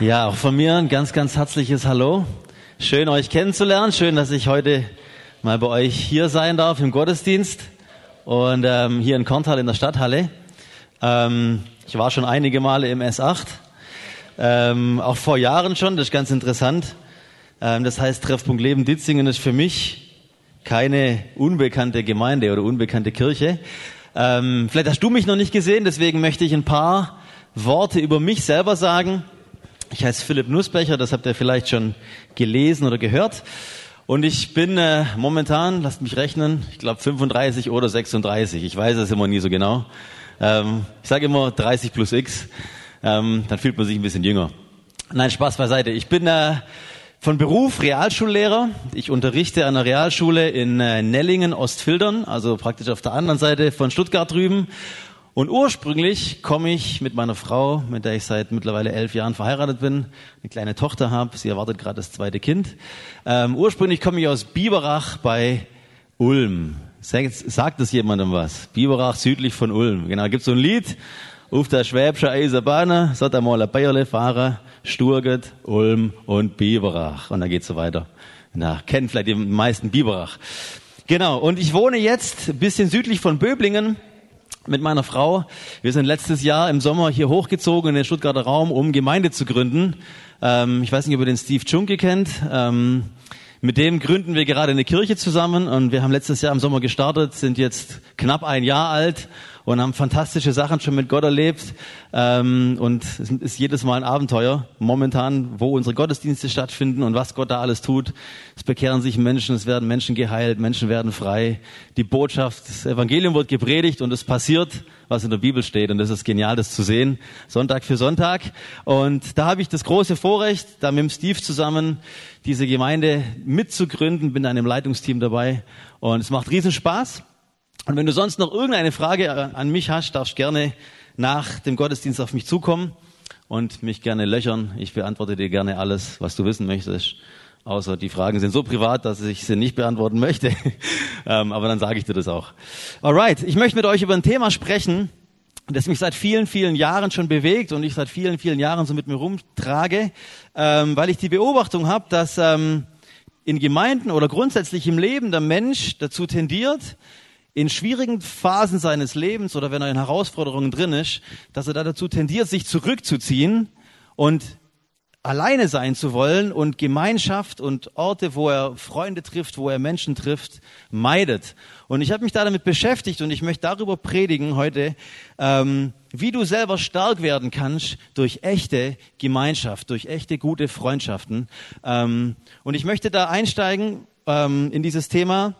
Ja, auch von mir ein ganz, ganz herzliches Hallo. Schön euch kennenzulernen. Schön, dass ich heute mal bei euch hier sein darf im Gottesdienst und ähm, hier in Korntal in der Stadthalle. Ähm, ich war schon einige Male im S8, ähm, auch vor Jahren schon. Das ist ganz interessant. Ähm, das heißt, Treffpunkt Leben Ditzingen ist für mich keine unbekannte Gemeinde oder unbekannte Kirche. Ähm, vielleicht hast du mich noch nicht gesehen, deswegen möchte ich ein paar Worte über mich selber sagen ich heiße Philipp Nussbecher, das habt ihr vielleicht schon gelesen oder gehört. Und ich bin äh, momentan, lasst mich rechnen, ich glaube 35 oder 36. Ich weiß es immer nie so genau. Ähm, ich sage immer 30 plus X. Ähm, dann fühlt man sich ein bisschen jünger. Nein, Spaß beiseite. Ich bin äh, von Beruf Realschullehrer. Ich unterrichte an einer Realschule in äh, Nellingen, Ostfildern, also praktisch auf der anderen Seite von Stuttgart drüben. Und ursprünglich komme ich mit meiner Frau, mit der ich seit mittlerweile elf Jahren verheiratet bin, eine kleine Tochter habe. Sie erwartet gerade das zweite Kind. Ähm, ursprünglich komme ich aus Biberach bei Ulm. Sagt, sagt es jemandem was? Biberach südlich von Ulm. Genau, gibt so ein Lied. Auf der Schwäbische Eisenbahn sollte einmal ein Bayerle fahren, Sturget, Ulm und Biberach. Und dann geht's so weiter. Na, kennen vielleicht die meisten Biberach. Genau, und ich wohne jetzt ein bisschen südlich von Böblingen mit meiner Frau. Wir sind letztes Jahr im Sommer hier hochgezogen in den Stuttgarter Raum, um Gemeinde zu gründen. Ähm, ich weiß nicht, ob ihr den Steve Junke kennt. Ähm, mit dem gründen wir gerade eine Kirche zusammen und wir haben letztes Jahr im Sommer gestartet, sind jetzt knapp ein Jahr alt und haben fantastische Sachen schon mit Gott erlebt. Ähm, und es ist jedes Mal ein Abenteuer. Momentan, wo unsere Gottesdienste stattfinden und was Gott da alles tut. Es bekehren sich Menschen, es werden Menschen geheilt, Menschen werden frei. Die Botschaft, das Evangelium wird gepredigt und es passiert, was in der Bibel steht. Und das ist genial, das zu sehen. Sonntag für Sonntag. Und da habe ich das große Vorrecht, da mit dem Steve zusammen diese Gemeinde mitzugründen, bin da in einem Leitungsteam dabei. Und es macht riesen Spaß. Und wenn du sonst noch irgendeine Frage an mich hast, darfst gerne nach dem Gottesdienst auf mich zukommen und mich gerne löchern. Ich beantworte dir gerne alles, was du wissen möchtest. Außer die Fragen sind so privat, dass ich sie nicht beantworten möchte. ähm, aber dann sage ich dir das auch. Alright, ich möchte mit euch über ein Thema sprechen, das mich seit vielen, vielen Jahren schon bewegt und ich seit vielen, vielen Jahren so mit mir rumtrage, ähm, weil ich die Beobachtung habe, dass ähm, in Gemeinden oder grundsätzlich im Leben der Mensch dazu tendiert, in schwierigen Phasen seines Lebens oder wenn er in Herausforderungen drin ist, dass er da dazu tendiert, sich zurückzuziehen und alleine sein zu wollen und Gemeinschaft und Orte, wo er Freunde trifft, wo er Menschen trifft, meidet. Und ich habe mich da damit beschäftigt und ich möchte darüber predigen heute, ähm, wie du selber stark werden kannst durch echte Gemeinschaft, durch echte gute Freundschaften. Ähm, und ich möchte da einsteigen ähm, in dieses Thema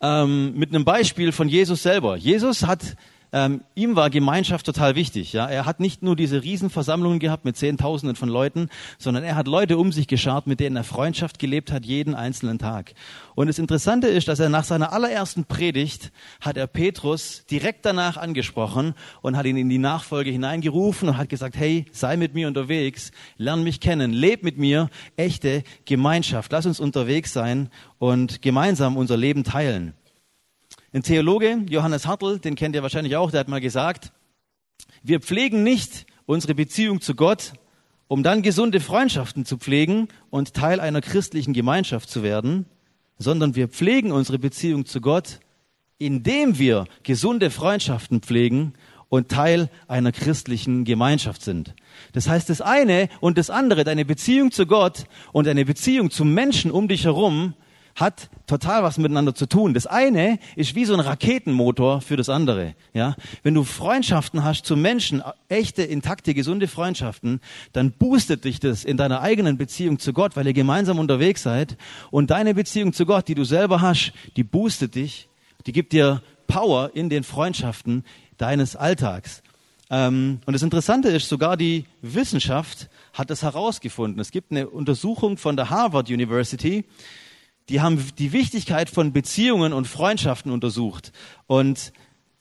ähm, mit einem Beispiel von Jesus selber. Jesus hat ähm, ihm war Gemeinschaft total wichtig. Ja, er hat nicht nur diese Riesenversammlungen gehabt mit Zehntausenden von Leuten, sondern er hat Leute um sich geschart, mit denen er Freundschaft gelebt hat jeden einzelnen Tag. Und das Interessante ist, dass er nach seiner allerersten Predigt hat er Petrus direkt danach angesprochen und hat ihn in die Nachfolge hineingerufen und hat gesagt: Hey, sei mit mir unterwegs, lern mich kennen, leb mit mir, echte Gemeinschaft. Lass uns unterwegs sein und gemeinsam unser Leben teilen. Ein Theologe, Johannes Hartl, den kennt ihr wahrscheinlich auch, der hat mal gesagt, wir pflegen nicht unsere Beziehung zu Gott, um dann gesunde Freundschaften zu pflegen und Teil einer christlichen Gemeinschaft zu werden, sondern wir pflegen unsere Beziehung zu Gott, indem wir gesunde Freundschaften pflegen und Teil einer christlichen Gemeinschaft sind. Das heißt, das eine und das andere, deine Beziehung zu Gott und deine Beziehung zu Menschen um dich herum, hat total was miteinander zu tun. Das eine ist wie so ein Raketenmotor für das andere. Ja, wenn du Freundschaften hast zu Menschen, echte, intakte, gesunde Freundschaften, dann boostet dich das in deiner eigenen Beziehung zu Gott, weil ihr gemeinsam unterwegs seid. Und deine Beziehung zu Gott, die du selber hast, die boostet dich, die gibt dir Power in den Freundschaften deines Alltags. Ähm, und das Interessante ist, sogar die Wissenschaft hat das herausgefunden. Es gibt eine Untersuchung von der Harvard University, die haben die Wichtigkeit von Beziehungen und Freundschaften untersucht. Und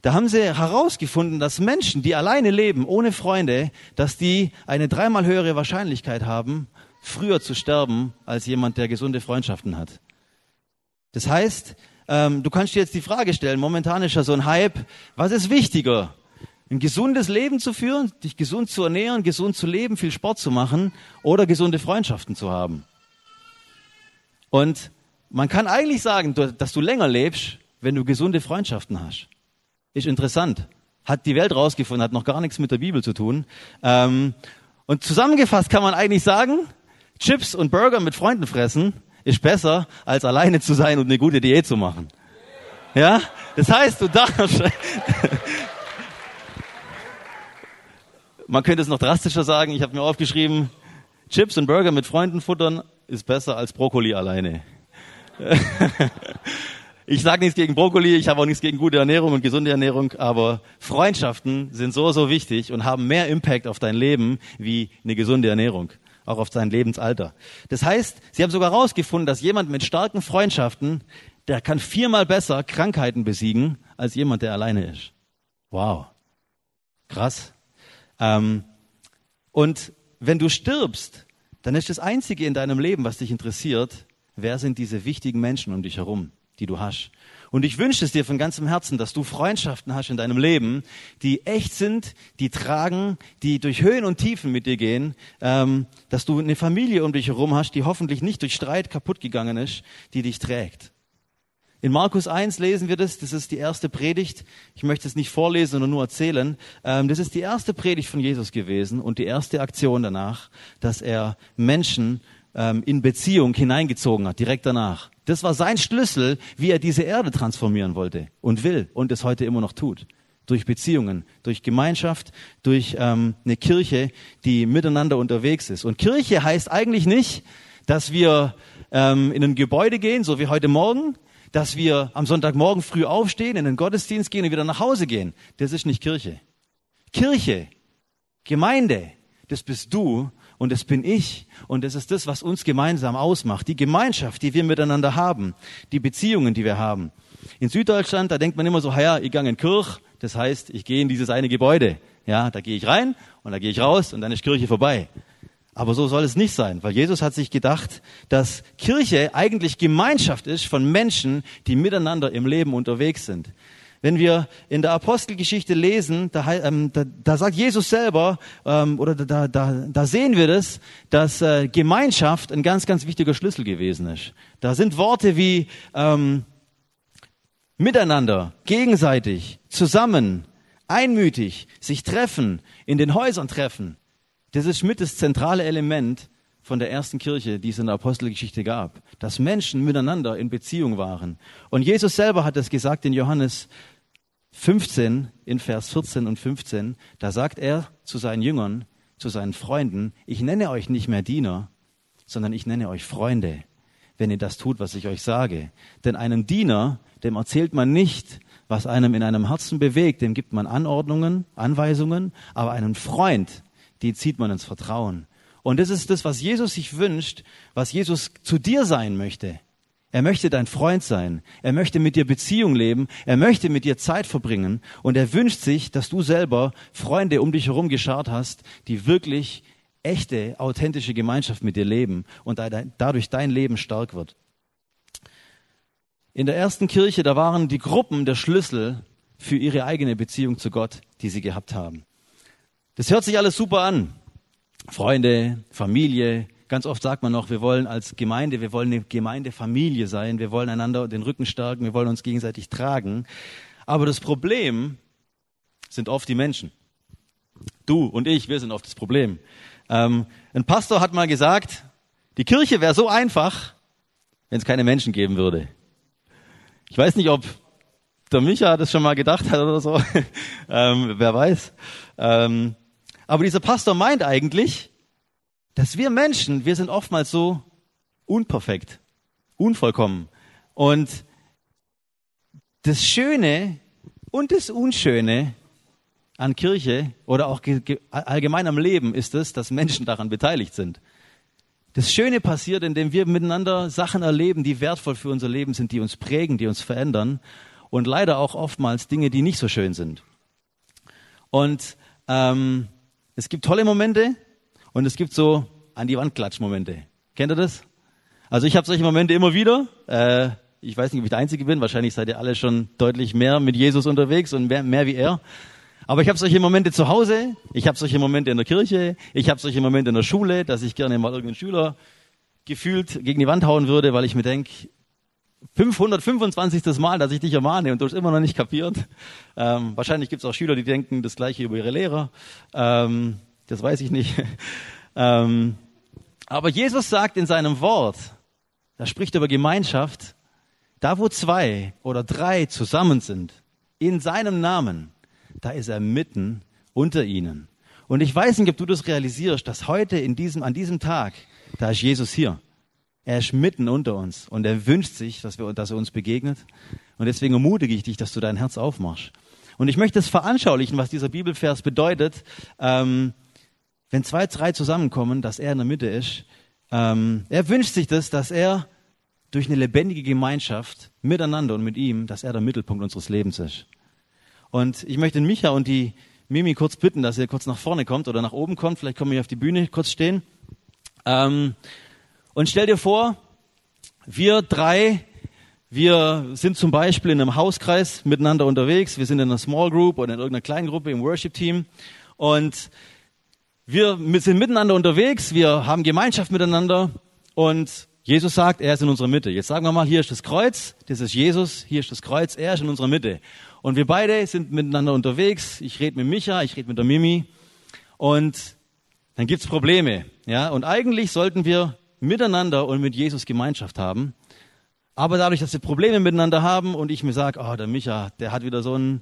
da haben sie herausgefunden, dass Menschen, die alleine leben, ohne Freunde, dass die eine dreimal höhere Wahrscheinlichkeit haben, früher zu sterben, als jemand, der gesunde Freundschaften hat. Das heißt, ähm, du kannst dir jetzt die Frage stellen, momentan ist ja so ein Hype, was ist wichtiger? ein gesundes Leben zu führen, dich gesund zu ernähren, gesund zu leben, viel Sport zu machen oder gesunde Freundschaften zu haben. Und man kann eigentlich sagen, dass du länger lebst, wenn du gesunde Freundschaften hast. Ist interessant. Hat die Welt rausgefunden, hat noch gar nichts mit der Bibel zu tun. Ähm, und zusammengefasst kann man eigentlich sagen, Chips und Burger mit Freunden fressen ist besser, als alleine zu sein und eine gute Diät zu machen. Ja? Das heißt, du darfst, man könnte es noch drastischer sagen, ich habe mir aufgeschrieben, Chips und Burger mit Freunden futtern ist besser als Brokkoli alleine. ich sage nichts gegen Brokkoli, ich habe auch nichts gegen gute Ernährung und gesunde Ernährung, aber Freundschaften sind so, so wichtig und haben mehr Impact auf dein Leben wie eine gesunde Ernährung, auch auf dein Lebensalter. Das heißt, sie haben sogar herausgefunden, dass jemand mit starken Freundschaften, der kann viermal besser Krankheiten besiegen als jemand, der alleine ist. Wow. Krass. Ähm, und wenn du stirbst, dann ist das Einzige in deinem Leben, was dich interessiert, wer sind diese wichtigen Menschen um dich herum, die du hast. Und ich wünsche es dir von ganzem Herzen, dass du Freundschaften hast in deinem Leben, die echt sind, die tragen, die durch Höhen und Tiefen mit dir gehen, ähm, dass du eine Familie um dich herum hast, die hoffentlich nicht durch Streit kaputt gegangen ist, die dich trägt. In Markus 1 lesen wir das, das ist die erste Predigt. Ich möchte es nicht vorlesen, sondern nur erzählen. Ähm, das ist die erste Predigt von Jesus gewesen und die erste Aktion danach, dass er Menschen ähm, in Beziehung hineingezogen hat, direkt danach. Das war sein Schlüssel, wie er diese Erde transformieren wollte und will und es heute immer noch tut. Durch Beziehungen, durch Gemeinschaft, durch ähm, eine Kirche, die miteinander unterwegs ist. Und Kirche heißt eigentlich nicht, dass wir ähm, in ein Gebäude gehen, so wie heute Morgen, dass wir am Sonntagmorgen früh aufstehen, in den Gottesdienst gehen und wieder nach Hause gehen. Das ist nicht Kirche. Kirche, Gemeinde, das bist du und das bin ich und das ist das, was uns gemeinsam ausmacht. Die Gemeinschaft, die wir miteinander haben, die Beziehungen, die wir haben. In Süddeutschland, da denkt man immer so, ja, ich gehe in Kirch, das heißt, ich gehe in dieses eine Gebäude. Ja, da gehe ich rein und da gehe ich raus und dann ist Kirche vorbei. Aber so soll es nicht sein, weil Jesus hat sich gedacht, dass Kirche eigentlich Gemeinschaft ist von Menschen, die miteinander im Leben unterwegs sind. Wenn wir in der Apostelgeschichte lesen, da, ähm, da, da sagt Jesus selber, ähm, oder da, da, da sehen wir das, dass äh, Gemeinschaft ein ganz, ganz wichtiger Schlüssel gewesen ist. Da sind Worte wie ähm, miteinander, gegenseitig, zusammen, einmütig, sich treffen, in den Häusern treffen. Das ist mit das zentrale Element von der ersten Kirche, die es in der Apostelgeschichte gab, dass Menschen miteinander in Beziehung waren. Und Jesus selber hat es gesagt in Johannes 15, in Vers 14 und 15, da sagt er zu seinen Jüngern, zu seinen Freunden, ich nenne euch nicht mehr Diener, sondern ich nenne euch Freunde, wenn ihr das tut, was ich euch sage. Denn einem Diener, dem erzählt man nicht, was einem in einem Herzen bewegt, dem gibt man Anordnungen, Anweisungen, aber einem Freund, die zieht man ins Vertrauen. Und das ist das, was Jesus sich wünscht, was Jesus zu dir sein möchte. Er möchte dein Freund sein. Er möchte mit dir Beziehung leben. Er möchte mit dir Zeit verbringen. Und er wünscht sich, dass du selber Freunde um dich herum geschart hast, die wirklich echte, authentische Gemeinschaft mit dir leben und dadurch dein Leben stark wird. In der ersten Kirche, da waren die Gruppen der Schlüssel für ihre eigene Beziehung zu Gott, die sie gehabt haben. Das hört sich alles super an. Freunde, Familie. Ganz oft sagt man noch, wir wollen als Gemeinde, wir wollen eine Gemeindefamilie sein, wir wollen einander den Rücken stärken, wir wollen uns gegenseitig tragen. Aber das Problem sind oft die Menschen. Du und ich, wir sind oft das Problem. Ähm, ein Pastor hat mal gesagt, die Kirche wäre so einfach, wenn es keine Menschen geben würde. Ich weiß nicht, ob der Micha das schon mal gedacht hat oder so. ähm, wer weiß. Ähm, aber dieser Pastor meint eigentlich, dass wir Menschen, wir sind oftmals so unperfekt, unvollkommen. Und das Schöne und das Unschöne an Kirche oder auch allgemein am Leben ist es, dass Menschen daran beteiligt sind. Das Schöne passiert, indem wir miteinander Sachen erleben, die wertvoll für unser Leben sind, die uns prägen, die uns verändern und leider auch oftmals Dinge, die nicht so schön sind. Und ähm, es gibt tolle Momente und es gibt so an die Wand klatsch Momente. Kennt ihr das? Also ich habe solche Momente immer wieder. Äh, ich weiß nicht, ob ich der Einzige bin. Wahrscheinlich seid ihr alle schon deutlich mehr mit Jesus unterwegs und mehr, mehr wie er. Aber ich habe solche Momente zu Hause, ich habe solche Momente in der Kirche, ich habe solche Momente in der Schule, dass ich gerne mal irgendeinen Schüler gefühlt gegen die Wand hauen würde, weil ich mir denk 525. Mal, dass ich dich ermahne und du hast immer noch nicht kapiert. Ähm, wahrscheinlich gibt es auch Schüler, die denken das gleiche über ihre Lehrer. Ähm, das weiß ich nicht. ähm, aber Jesus sagt in seinem Wort, er spricht über Gemeinschaft, da wo zwei oder drei zusammen sind, in seinem Namen, da ist er mitten unter ihnen. Und ich weiß nicht, ob du das realisierst, dass heute in diesem, an diesem Tag, da ist Jesus hier. Er ist mitten unter uns und er wünscht sich, dass, wir, dass er uns begegnet. Und deswegen ermutige ich dich, dass du dein Herz aufmachst. Und ich möchte es veranschaulichen, was dieser Bibelvers bedeutet, ähm, wenn zwei, drei zusammenkommen, dass er in der Mitte ist. Ähm, er wünscht sich das, dass er durch eine lebendige Gemeinschaft miteinander und mit ihm, dass er der Mittelpunkt unseres Lebens ist. Und ich möchte Micha und die Mimi kurz bitten, dass ihr kurz nach vorne kommt oder nach oben kommt. Vielleicht kommen wir auf die Bühne kurz stehen. Ähm, und stell dir vor, wir drei, wir sind zum Beispiel in einem Hauskreis miteinander unterwegs. Wir sind in einer Small Group oder in irgendeiner kleinen Gruppe im Worship Team. Und wir sind miteinander unterwegs. Wir haben Gemeinschaft miteinander. Und Jesus sagt, er ist in unserer Mitte. Jetzt sagen wir mal, hier ist das Kreuz. Das ist Jesus. Hier ist das Kreuz. Er ist in unserer Mitte. Und wir beide sind miteinander unterwegs. Ich rede mit Micha, ich rede mit der Mimi. Und dann gibt's Probleme. Ja, und eigentlich sollten wir miteinander und mit Jesus Gemeinschaft haben. Aber dadurch, dass wir Probleme miteinander haben und ich mir sage, oh, der Micha, der hat wieder so ein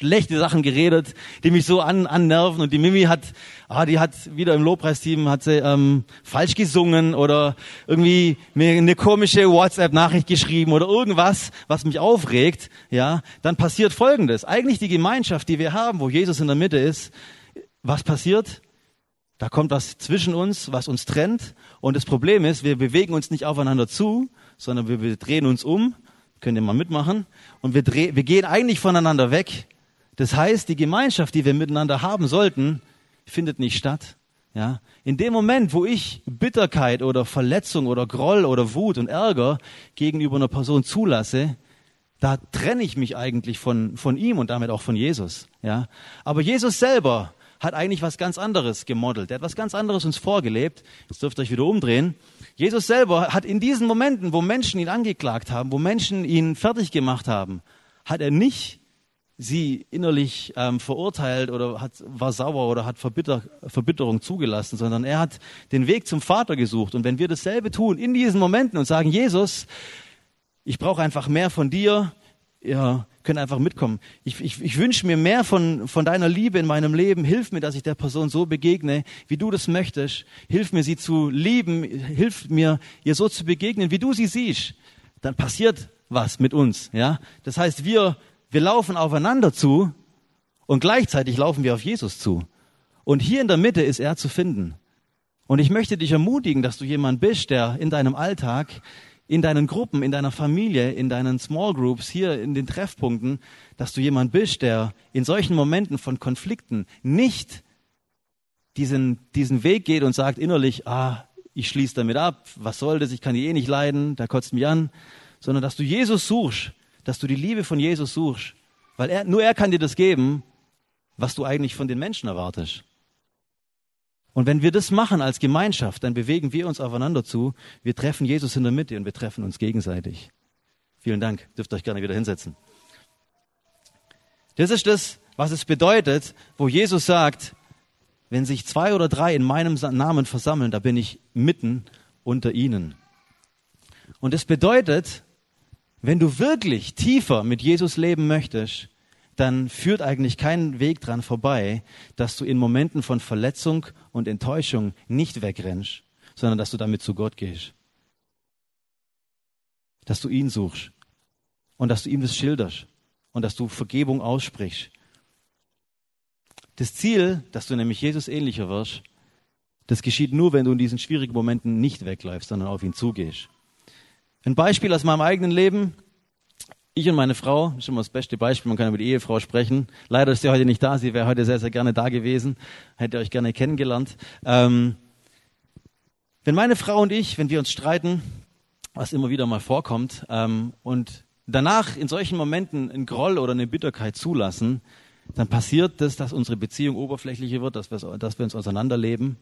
schlechte Sachen geredet, die mich so an, annerven und die Mimi hat, ah, die hat wieder im Lobpreisteam hat sie ähm, falsch gesungen oder irgendwie mir eine komische WhatsApp-Nachricht geschrieben oder irgendwas, was mich aufregt, ja, dann passiert Folgendes: Eigentlich die Gemeinschaft, die wir haben, wo Jesus in der Mitte ist, was passiert? Da kommt was zwischen uns, was uns trennt. Und das Problem ist, wir bewegen uns nicht aufeinander zu, sondern wir, wir drehen uns um. Könnt ihr mal mitmachen? Und wir, dreh, wir gehen eigentlich voneinander weg. Das heißt, die Gemeinschaft, die wir miteinander haben sollten, findet nicht statt. Ja, in dem Moment, wo ich Bitterkeit oder Verletzung oder Groll oder Wut und Ärger gegenüber einer Person zulasse, da trenne ich mich eigentlich von, von ihm und damit auch von Jesus. Ja, aber Jesus selber hat eigentlich was ganz anderes gemodelt. Er hat was ganz anderes uns vorgelebt. Jetzt dürft ihr euch wieder umdrehen. Jesus selber hat in diesen Momenten, wo Menschen ihn angeklagt haben, wo Menschen ihn fertig gemacht haben, hat er nicht sie innerlich ähm, verurteilt oder hat, war sauer oder hat Verbitter, Verbitterung zugelassen, sondern er hat den Weg zum Vater gesucht. Und wenn wir dasselbe tun in diesen Momenten und sagen, Jesus, ich brauche einfach mehr von dir, ja, können einfach mitkommen. Ich, ich, ich wünsche mir mehr von, von deiner Liebe in meinem Leben. Hilf mir, dass ich der Person so begegne, wie du das möchtest. Hilf mir, sie zu lieben. Hilf mir, ihr so zu begegnen, wie du sie siehst. Dann passiert was mit uns. Ja, das heißt, wir wir laufen aufeinander zu und gleichzeitig laufen wir auf Jesus zu. Und hier in der Mitte ist er zu finden. Und ich möchte dich ermutigen, dass du jemand bist, der in deinem Alltag in deinen Gruppen, in deiner Familie, in deinen Small Groups, hier in den Treffpunkten, dass du jemand bist, der in solchen Momenten von Konflikten nicht diesen, diesen Weg geht und sagt innerlich, ah, ich schließe damit ab, was soll das, ich kann die eh nicht leiden, da kotzt mich an, sondern dass du Jesus suchst, dass du die Liebe von Jesus suchst, weil er, nur er kann dir das geben, was du eigentlich von den Menschen erwartest. Und wenn wir das machen als Gemeinschaft, dann bewegen wir uns aufeinander zu. Wir treffen Jesus in der Mitte und wir treffen uns gegenseitig. Vielen Dank. Dürft euch gerne wieder hinsetzen. Das ist das, was es bedeutet, wo Jesus sagt, wenn sich zwei oder drei in meinem Namen versammeln, da bin ich mitten unter ihnen. Und es bedeutet, wenn du wirklich tiefer mit Jesus leben möchtest, dann führt eigentlich kein Weg dran vorbei, dass du in Momenten von Verletzung und Enttäuschung nicht wegrennst, sondern dass du damit zu Gott gehst. Dass du ihn suchst und dass du ihm das schilderst und dass du Vergebung aussprichst. Das Ziel, dass du nämlich Jesus ähnlicher wirst, das geschieht nur, wenn du in diesen schwierigen Momenten nicht wegläufst, sondern auf ihn zugehst. Ein Beispiel aus meinem eigenen Leben. Ich und meine Frau, schon mal das beste Beispiel, man kann über die Ehefrau sprechen. Leider ist sie heute nicht da, sie wäre heute sehr, sehr gerne da gewesen, hätte euch gerne kennengelernt. Ähm, wenn meine Frau und ich, wenn wir uns streiten, was immer wieder mal vorkommt, ähm, und danach in solchen Momenten einen Groll oder eine Bitterkeit zulassen, dann passiert das, dass unsere Beziehung oberflächlicher wird, dass dass wir uns auseinanderleben.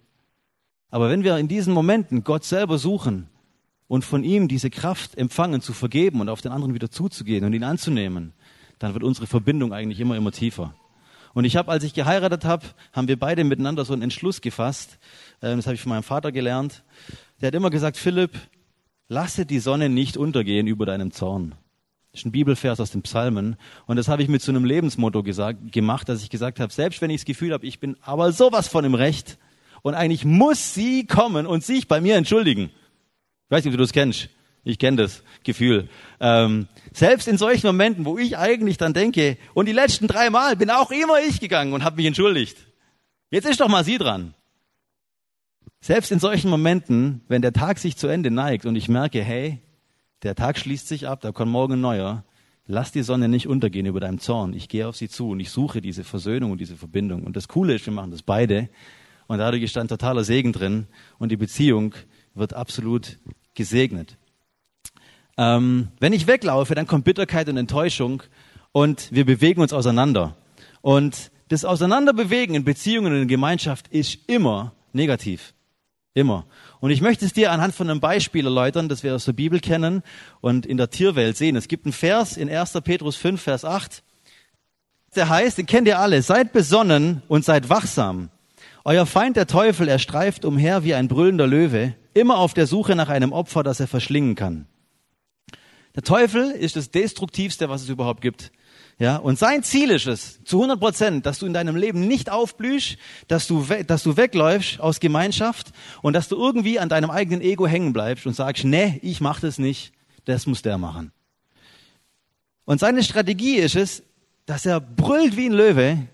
Aber wenn wir in diesen Momenten Gott selber suchen und von ihm diese Kraft empfangen, zu vergeben und auf den anderen wieder zuzugehen und ihn anzunehmen, dann wird unsere Verbindung eigentlich immer, immer tiefer. Und ich habe, als ich geheiratet habe, haben wir beide miteinander so einen Entschluss gefasst. Ähm, das habe ich von meinem Vater gelernt. Der hat immer gesagt, Philipp, lasse die Sonne nicht untergehen über deinem Zorn. Das ist ein Bibelvers aus den Psalmen. Und das habe ich mit so einem Lebensmotto gesagt, gemacht, dass ich gesagt habe, selbst wenn ich das Gefühl habe, ich bin aber sowas von im Recht und eigentlich muss sie kommen und sich bei mir entschuldigen. Ich weiß nicht, ob du das kennst. Ich kenne das Gefühl. Ähm, selbst in solchen Momenten, wo ich eigentlich dann denke, und die letzten drei Mal bin auch immer ich gegangen und habe mich entschuldigt. Jetzt ist doch mal sie dran. Selbst in solchen Momenten, wenn der Tag sich zu Ende neigt und ich merke, hey, der Tag schließt sich ab, da kommt morgen ein neuer, lass die Sonne nicht untergehen über deinem Zorn. Ich gehe auf sie zu und ich suche diese Versöhnung und diese Verbindung. Und das Coole ist, wir machen das beide. Und dadurch ist dann totaler Segen drin und die Beziehung wird absolut gesegnet. Ähm, wenn ich weglaufe, dann kommt Bitterkeit und Enttäuschung und wir bewegen uns auseinander. Und das Auseinanderbewegen in Beziehungen und in Gemeinschaft ist immer negativ. Immer. Und ich möchte es dir anhand von einem Beispiel erläutern, das wir aus der Bibel kennen und in der Tierwelt sehen. Es gibt einen Vers in 1. Petrus 5, Vers 8. Der heißt, den kennt ihr alle, seid besonnen und seid wachsam. Euer Feind, der Teufel, er streift umher wie ein brüllender Löwe, immer auf der Suche nach einem Opfer, das er verschlingen kann. Der Teufel ist das Destruktivste, was es überhaupt gibt. Ja, und sein Ziel ist es, zu 100 Prozent, dass du in deinem Leben nicht aufblühst, dass du, dass du wegläufst aus Gemeinschaft und dass du irgendwie an deinem eigenen Ego hängen bleibst und sagst, nee, ich mach das nicht, das muss der machen. Und seine Strategie ist es, dass er brüllt wie ein Löwe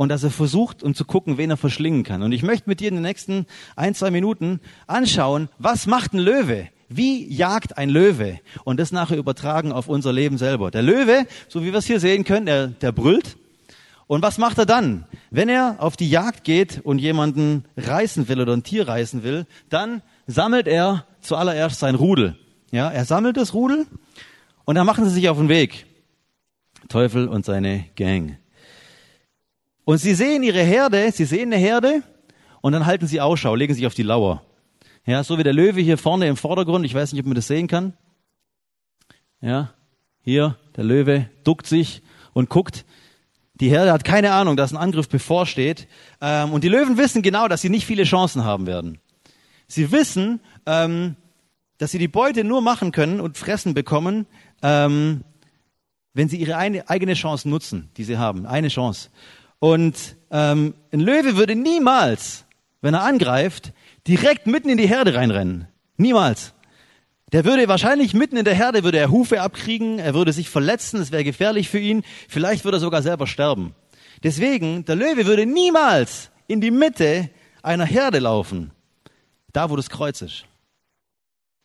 und dass er versucht, um zu gucken, wen er verschlingen kann. Und ich möchte mit dir in den nächsten ein, zwei Minuten anschauen, was macht ein Löwe? Wie jagt ein Löwe? Und das nachher übertragen auf unser Leben selber. Der Löwe, so wie wir es hier sehen können, der, der brüllt. Und was macht er dann? Wenn er auf die Jagd geht und jemanden reißen will oder ein Tier reißen will, dann sammelt er zuallererst sein Rudel. Ja, er sammelt das Rudel und dann machen sie sich auf den Weg. Teufel und seine Gang. Und sie sehen ihre Herde, sie sehen eine Herde und dann halten sie Ausschau, legen sich auf die Lauer. Ja, so wie der Löwe hier vorne im Vordergrund. Ich weiß nicht, ob man das sehen kann. Ja, hier, der Löwe duckt sich und guckt. Die Herde hat keine Ahnung, dass ein Angriff bevorsteht. Ähm, und die Löwen wissen genau, dass sie nicht viele Chancen haben werden. Sie wissen, ähm, dass sie die Beute nur machen können und fressen bekommen, ähm, wenn sie ihre eigene Chance nutzen, die sie haben. Eine Chance. Und ähm, ein Löwe würde niemals, wenn er angreift, direkt mitten in die Herde reinrennen. Niemals. Der würde wahrscheinlich mitten in der Herde, würde er Hufe abkriegen, er würde sich verletzen, es wäre gefährlich für ihn, vielleicht würde er sogar selber sterben. Deswegen, der Löwe würde niemals in die Mitte einer Herde laufen, da wo das Kreuz ist,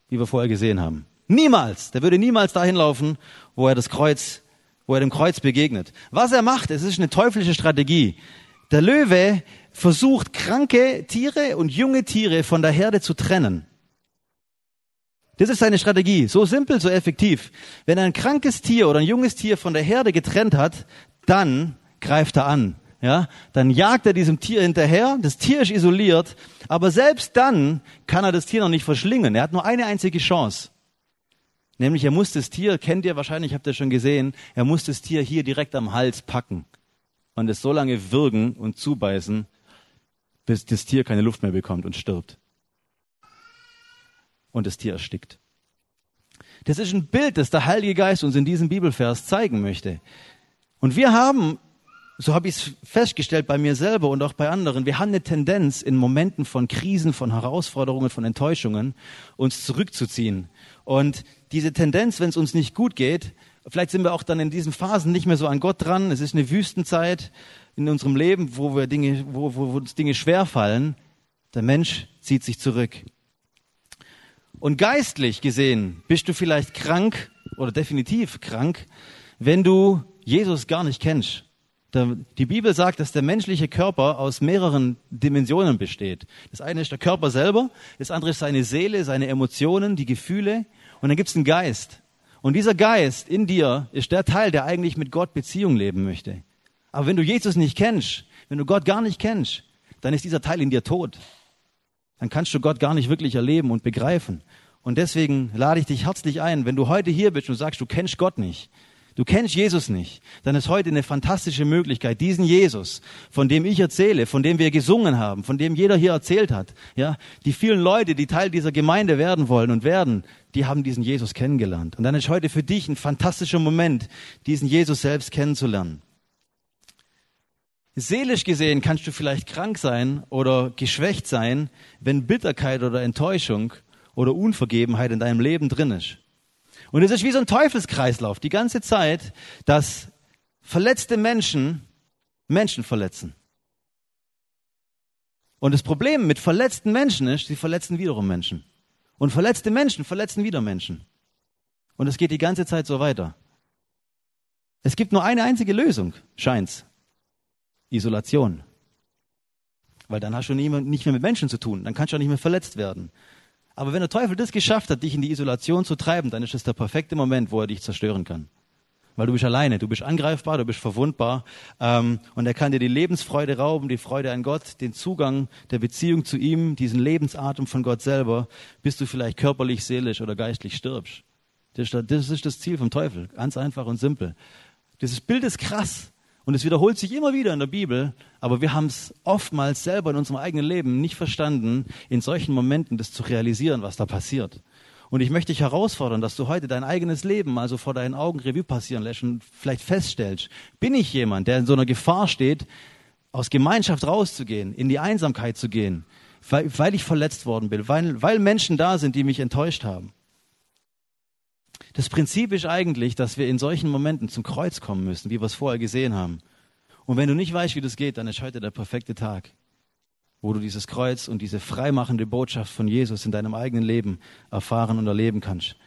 wie wir vorher gesehen haben. Niemals, der würde niemals dahin laufen, wo er das Kreuz, wo er dem Kreuz begegnet. Was er macht, es ist eine teuflische Strategie. Der Löwe versucht, kranke Tiere und junge Tiere von der Herde zu trennen. Das ist seine Strategie. So simpel, so effektiv. Wenn er ein krankes Tier oder ein junges Tier von der Herde getrennt hat, dann greift er an. Ja, dann jagt er diesem Tier hinterher. Das Tier ist isoliert, aber selbst dann kann er das Tier noch nicht verschlingen. Er hat nur eine einzige Chance. Nämlich er muss das Tier, kennt ihr wahrscheinlich, habt ihr schon gesehen, er muss das Tier hier direkt am Hals packen und es so lange würgen und zubeißen, bis das Tier keine Luft mehr bekommt und stirbt. Und das Tier erstickt. Das ist ein Bild, das der Heilige Geist uns in diesem Bibelvers zeigen möchte. Und wir haben, so habe ich es festgestellt bei mir selber und auch bei anderen, wir haben eine Tendenz in Momenten von Krisen, von Herausforderungen, von Enttäuschungen, uns zurückzuziehen. Und diese Tendenz, wenn es uns nicht gut geht, vielleicht sind wir auch dann in diesen Phasen nicht mehr so an Gott dran, es ist eine Wüstenzeit, in unserem Leben, wo wir Dinge, wo, wo, wo uns Dinge schwer fallen, der Mensch zieht sich zurück. Und geistlich gesehen bist du vielleicht krank oder definitiv krank, wenn du Jesus gar nicht kennst. Die Bibel sagt, dass der menschliche Körper aus mehreren Dimensionen besteht. Das eine ist der Körper selber, das andere ist seine Seele, seine Emotionen, die Gefühle und dann gibt es einen Geist. Und dieser Geist in dir ist der Teil, der eigentlich mit Gott Beziehung leben möchte. Aber wenn du Jesus nicht kennst, wenn du Gott gar nicht kennst, dann ist dieser Teil in dir tot. Dann kannst du Gott gar nicht wirklich erleben und begreifen. Und deswegen lade ich dich herzlich ein, wenn du heute hier bist und sagst, du kennst Gott nicht, du kennst Jesus nicht, dann ist heute eine fantastische Möglichkeit, diesen Jesus, von dem ich erzähle, von dem wir gesungen haben, von dem jeder hier erzählt hat, ja, die vielen Leute, die Teil dieser Gemeinde werden wollen und werden, die haben diesen Jesus kennengelernt. Und dann ist heute für dich ein fantastischer Moment, diesen Jesus selbst kennenzulernen. Seelisch gesehen kannst du vielleicht krank sein oder geschwächt sein, wenn Bitterkeit oder Enttäuschung oder Unvergebenheit in deinem Leben drin ist. Und es ist wie so ein Teufelskreislauf die ganze Zeit, dass verletzte Menschen Menschen verletzen. Und das Problem mit verletzten Menschen ist, sie verletzen wiederum Menschen. Und verletzte Menschen verletzen wieder Menschen. Und es geht die ganze Zeit so weiter. Es gibt nur eine einzige Lösung, scheint's. Isolation. Weil dann hast du nicht mehr mit Menschen zu tun, dann kannst du auch nicht mehr verletzt werden. Aber wenn der Teufel das geschafft hat, dich in die Isolation zu treiben, dann ist es der perfekte Moment, wo er dich zerstören kann. Weil du bist alleine, du bist angreifbar, du bist verwundbar ähm, und er kann dir die Lebensfreude rauben, die Freude an Gott, den Zugang der Beziehung zu ihm, diesen Lebensatem von Gott selber, bis du vielleicht körperlich, seelisch oder geistlich stirbst. Das das, ist das Ziel vom Teufel, ganz einfach und simpel. Dieses Bild ist krass. Und es wiederholt sich immer wieder in der Bibel, aber wir haben es oftmals selber in unserem eigenen Leben nicht verstanden, in solchen Momenten das zu realisieren, was da passiert. Und ich möchte dich herausfordern, dass du heute dein eigenes Leben also vor deinen Augen Revue passieren lässt und vielleicht feststellst, bin ich jemand, der in so einer Gefahr steht, aus Gemeinschaft rauszugehen, in die Einsamkeit zu gehen, weil, weil ich verletzt worden bin, weil, weil Menschen da sind, die mich enttäuscht haben. Das Prinzip ist eigentlich, dass wir in solchen Momenten zum Kreuz kommen müssen, wie wir es vorher gesehen haben. Und wenn du nicht weißt, wie das geht, dann ist heute der perfekte Tag, wo du dieses Kreuz und diese freimachende Botschaft von Jesus in deinem eigenen Leben erfahren und erleben kannst.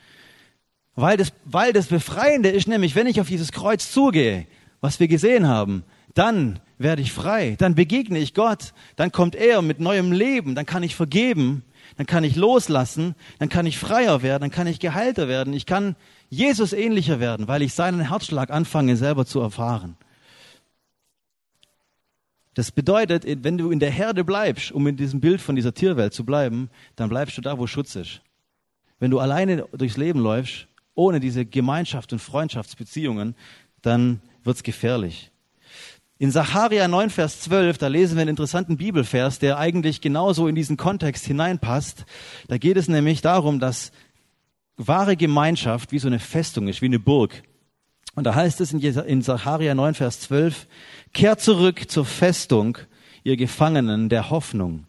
Weil das, weil das Befreiende ist nämlich, wenn ich auf dieses Kreuz zugehe, was wir gesehen haben, dann werde ich frei, dann begegne ich Gott, dann kommt er mit neuem Leben, dann kann ich vergeben. Dann kann ich loslassen, dann kann ich freier werden, dann kann ich geheilter werden, ich kann Jesus ähnlicher werden, weil ich seinen Herzschlag anfange selber zu erfahren. Das bedeutet, wenn du in der Herde bleibst, um in diesem Bild von dieser Tierwelt zu bleiben, dann bleibst du da, wo Schutz ist. Wenn du alleine durchs Leben läufst, ohne diese Gemeinschaft und Freundschaftsbeziehungen, dann wird's gefährlich. In Sacharia 9, Vers 12, da lesen wir einen interessanten Bibelvers, der eigentlich genauso in diesen Kontext hineinpasst. Da geht es nämlich darum, dass wahre Gemeinschaft wie so eine Festung ist, wie eine Burg. Und da heißt es in Sacharia 9, Vers 12, kehrt zurück zur Festung, ihr Gefangenen der Hoffnung.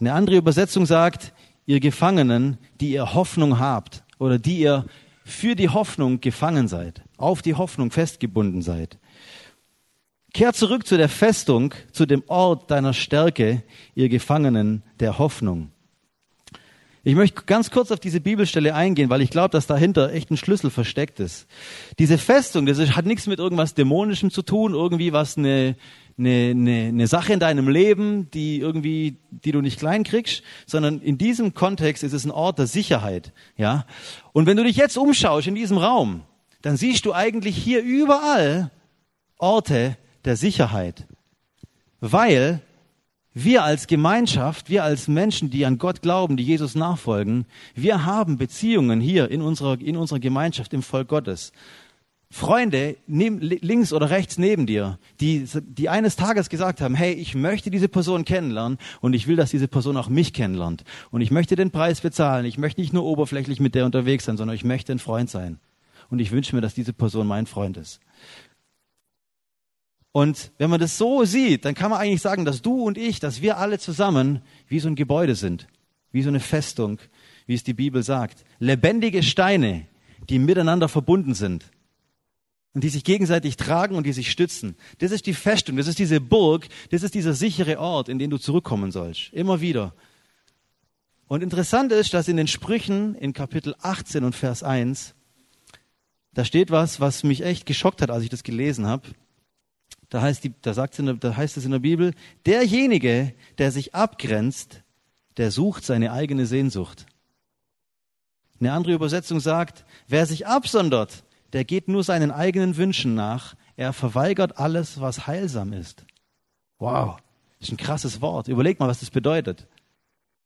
Eine andere Übersetzung sagt, ihr Gefangenen, die ihr Hoffnung habt oder die ihr für die Hoffnung gefangen seid, auf die Hoffnung festgebunden seid. Kehr zurück zu der Festung, zu dem Ort deiner Stärke, ihr Gefangenen der Hoffnung. Ich möchte ganz kurz auf diese Bibelstelle eingehen, weil ich glaube, dass dahinter echt ein Schlüssel versteckt ist. Diese Festung, das hat nichts mit irgendwas Dämonischem zu tun, irgendwie was eine, eine, eine, eine Sache in deinem Leben, die irgendwie, die du nicht klein kriegst, sondern in diesem Kontext ist es ein Ort der Sicherheit, ja. Und wenn du dich jetzt umschaust in diesem Raum, dann siehst du eigentlich hier überall Orte, der Sicherheit. Weil wir als Gemeinschaft, wir als Menschen, die an Gott glauben, die Jesus nachfolgen, wir haben Beziehungen hier in unserer, in unserer Gemeinschaft im Volk Gottes. Freunde neben, links oder rechts neben dir, die, die eines Tages gesagt haben, hey, ich möchte diese Person kennenlernen und ich will, dass diese Person auch mich kennenlernt. Und ich möchte den Preis bezahlen. Ich möchte nicht nur oberflächlich mit der unterwegs sein, sondern ich möchte ein Freund sein. Und ich wünsche mir, dass diese Person mein Freund ist. Und wenn man das so sieht, dann kann man eigentlich sagen, dass du und ich, dass wir alle zusammen wie so ein Gebäude sind, wie so eine Festung, wie es die Bibel sagt. Lebendige Steine, die miteinander verbunden sind und die sich gegenseitig tragen und die sich stützen. Das ist die Festung, das ist diese Burg, das ist dieser sichere Ort, in den du zurückkommen sollst. Immer wieder. Und interessant ist, dass in den Sprüchen in Kapitel 18 und Vers 1, da steht was, was mich echt geschockt hat, als ich das gelesen habe. Da heißt, die, da, sagt's in der, da heißt es in der Bibel, derjenige, der sich abgrenzt, der sucht seine eigene Sehnsucht. Eine andere Übersetzung sagt, wer sich absondert, der geht nur seinen eigenen Wünschen nach. Er verweigert alles, was heilsam ist. Wow, das ist ein krasses Wort. Überleg mal, was das bedeutet.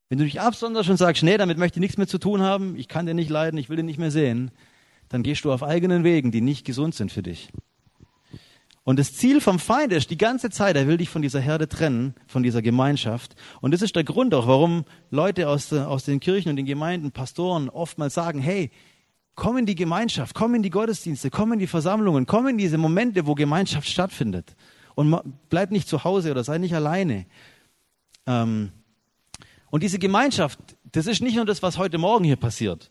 Wenn du dich absonderst und sagst, nee, damit möchte ich nichts mehr zu tun haben, ich kann dir nicht leiden, ich will dich nicht mehr sehen, dann gehst du auf eigenen Wegen, die nicht gesund sind für dich. Und das Ziel vom Feind ist die ganze Zeit, er will dich von dieser Herde trennen, von dieser Gemeinschaft. Und das ist der Grund auch, warum Leute aus, aus den Kirchen und den Gemeinden, Pastoren oftmals sagen, hey, komm in die Gemeinschaft, komm in die Gottesdienste, komm in die Versammlungen, komm in diese Momente, wo Gemeinschaft stattfindet. Und bleib nicht zu Hause oder sei nicht alleine. Ähm, und diese Gemeinschaft, das ist nicht nur das, was heute Morgen hier passiert,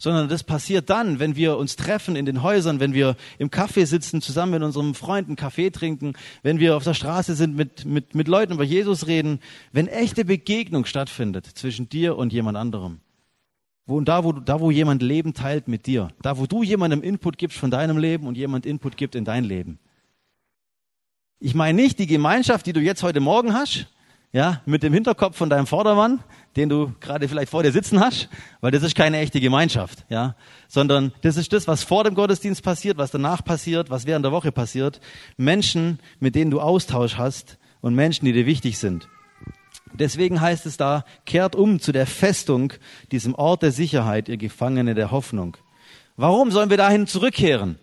sondern das passiert dann, wenn wir uns treffen in den Häusern, wenn wir im Café sitzen, zusammen mit unseren Freunden Kaffee trinken, wenn wir auf der Straße sind, mit, mit, mit Leuten über Jesus reden, wenn echte Begegnung stattfindet zwischen dir und jemand anderem. Wo, da, wo, da, wo jemand Leben teilt mit dir, da, wo du jemandem Input gibst von deinem Leben und jemand Input gibt in dein Leben. Ich meine nicht die Gemeinschaft, die du jetzt heute Morgen hast, ja, mit dem Hinterkopf von deinem Vordermann, den du gerade vielleicht vor dir sitzen hast, weil das ist keine echte Gemeinschaft, ja, sondern das ist das, was vor dem Gottesdienst passiert, was danach passiert, was während der Woche passiert. Menschen, mit denen du Austausch hast und Menschen, die dir wichtig sind. Deswegen heißt es da, kehrt um zu der Festung, diesem Ort der Sicherheit, ihr Gefangene der Hoffnung. Warum sollen wir dahin zurückkehren?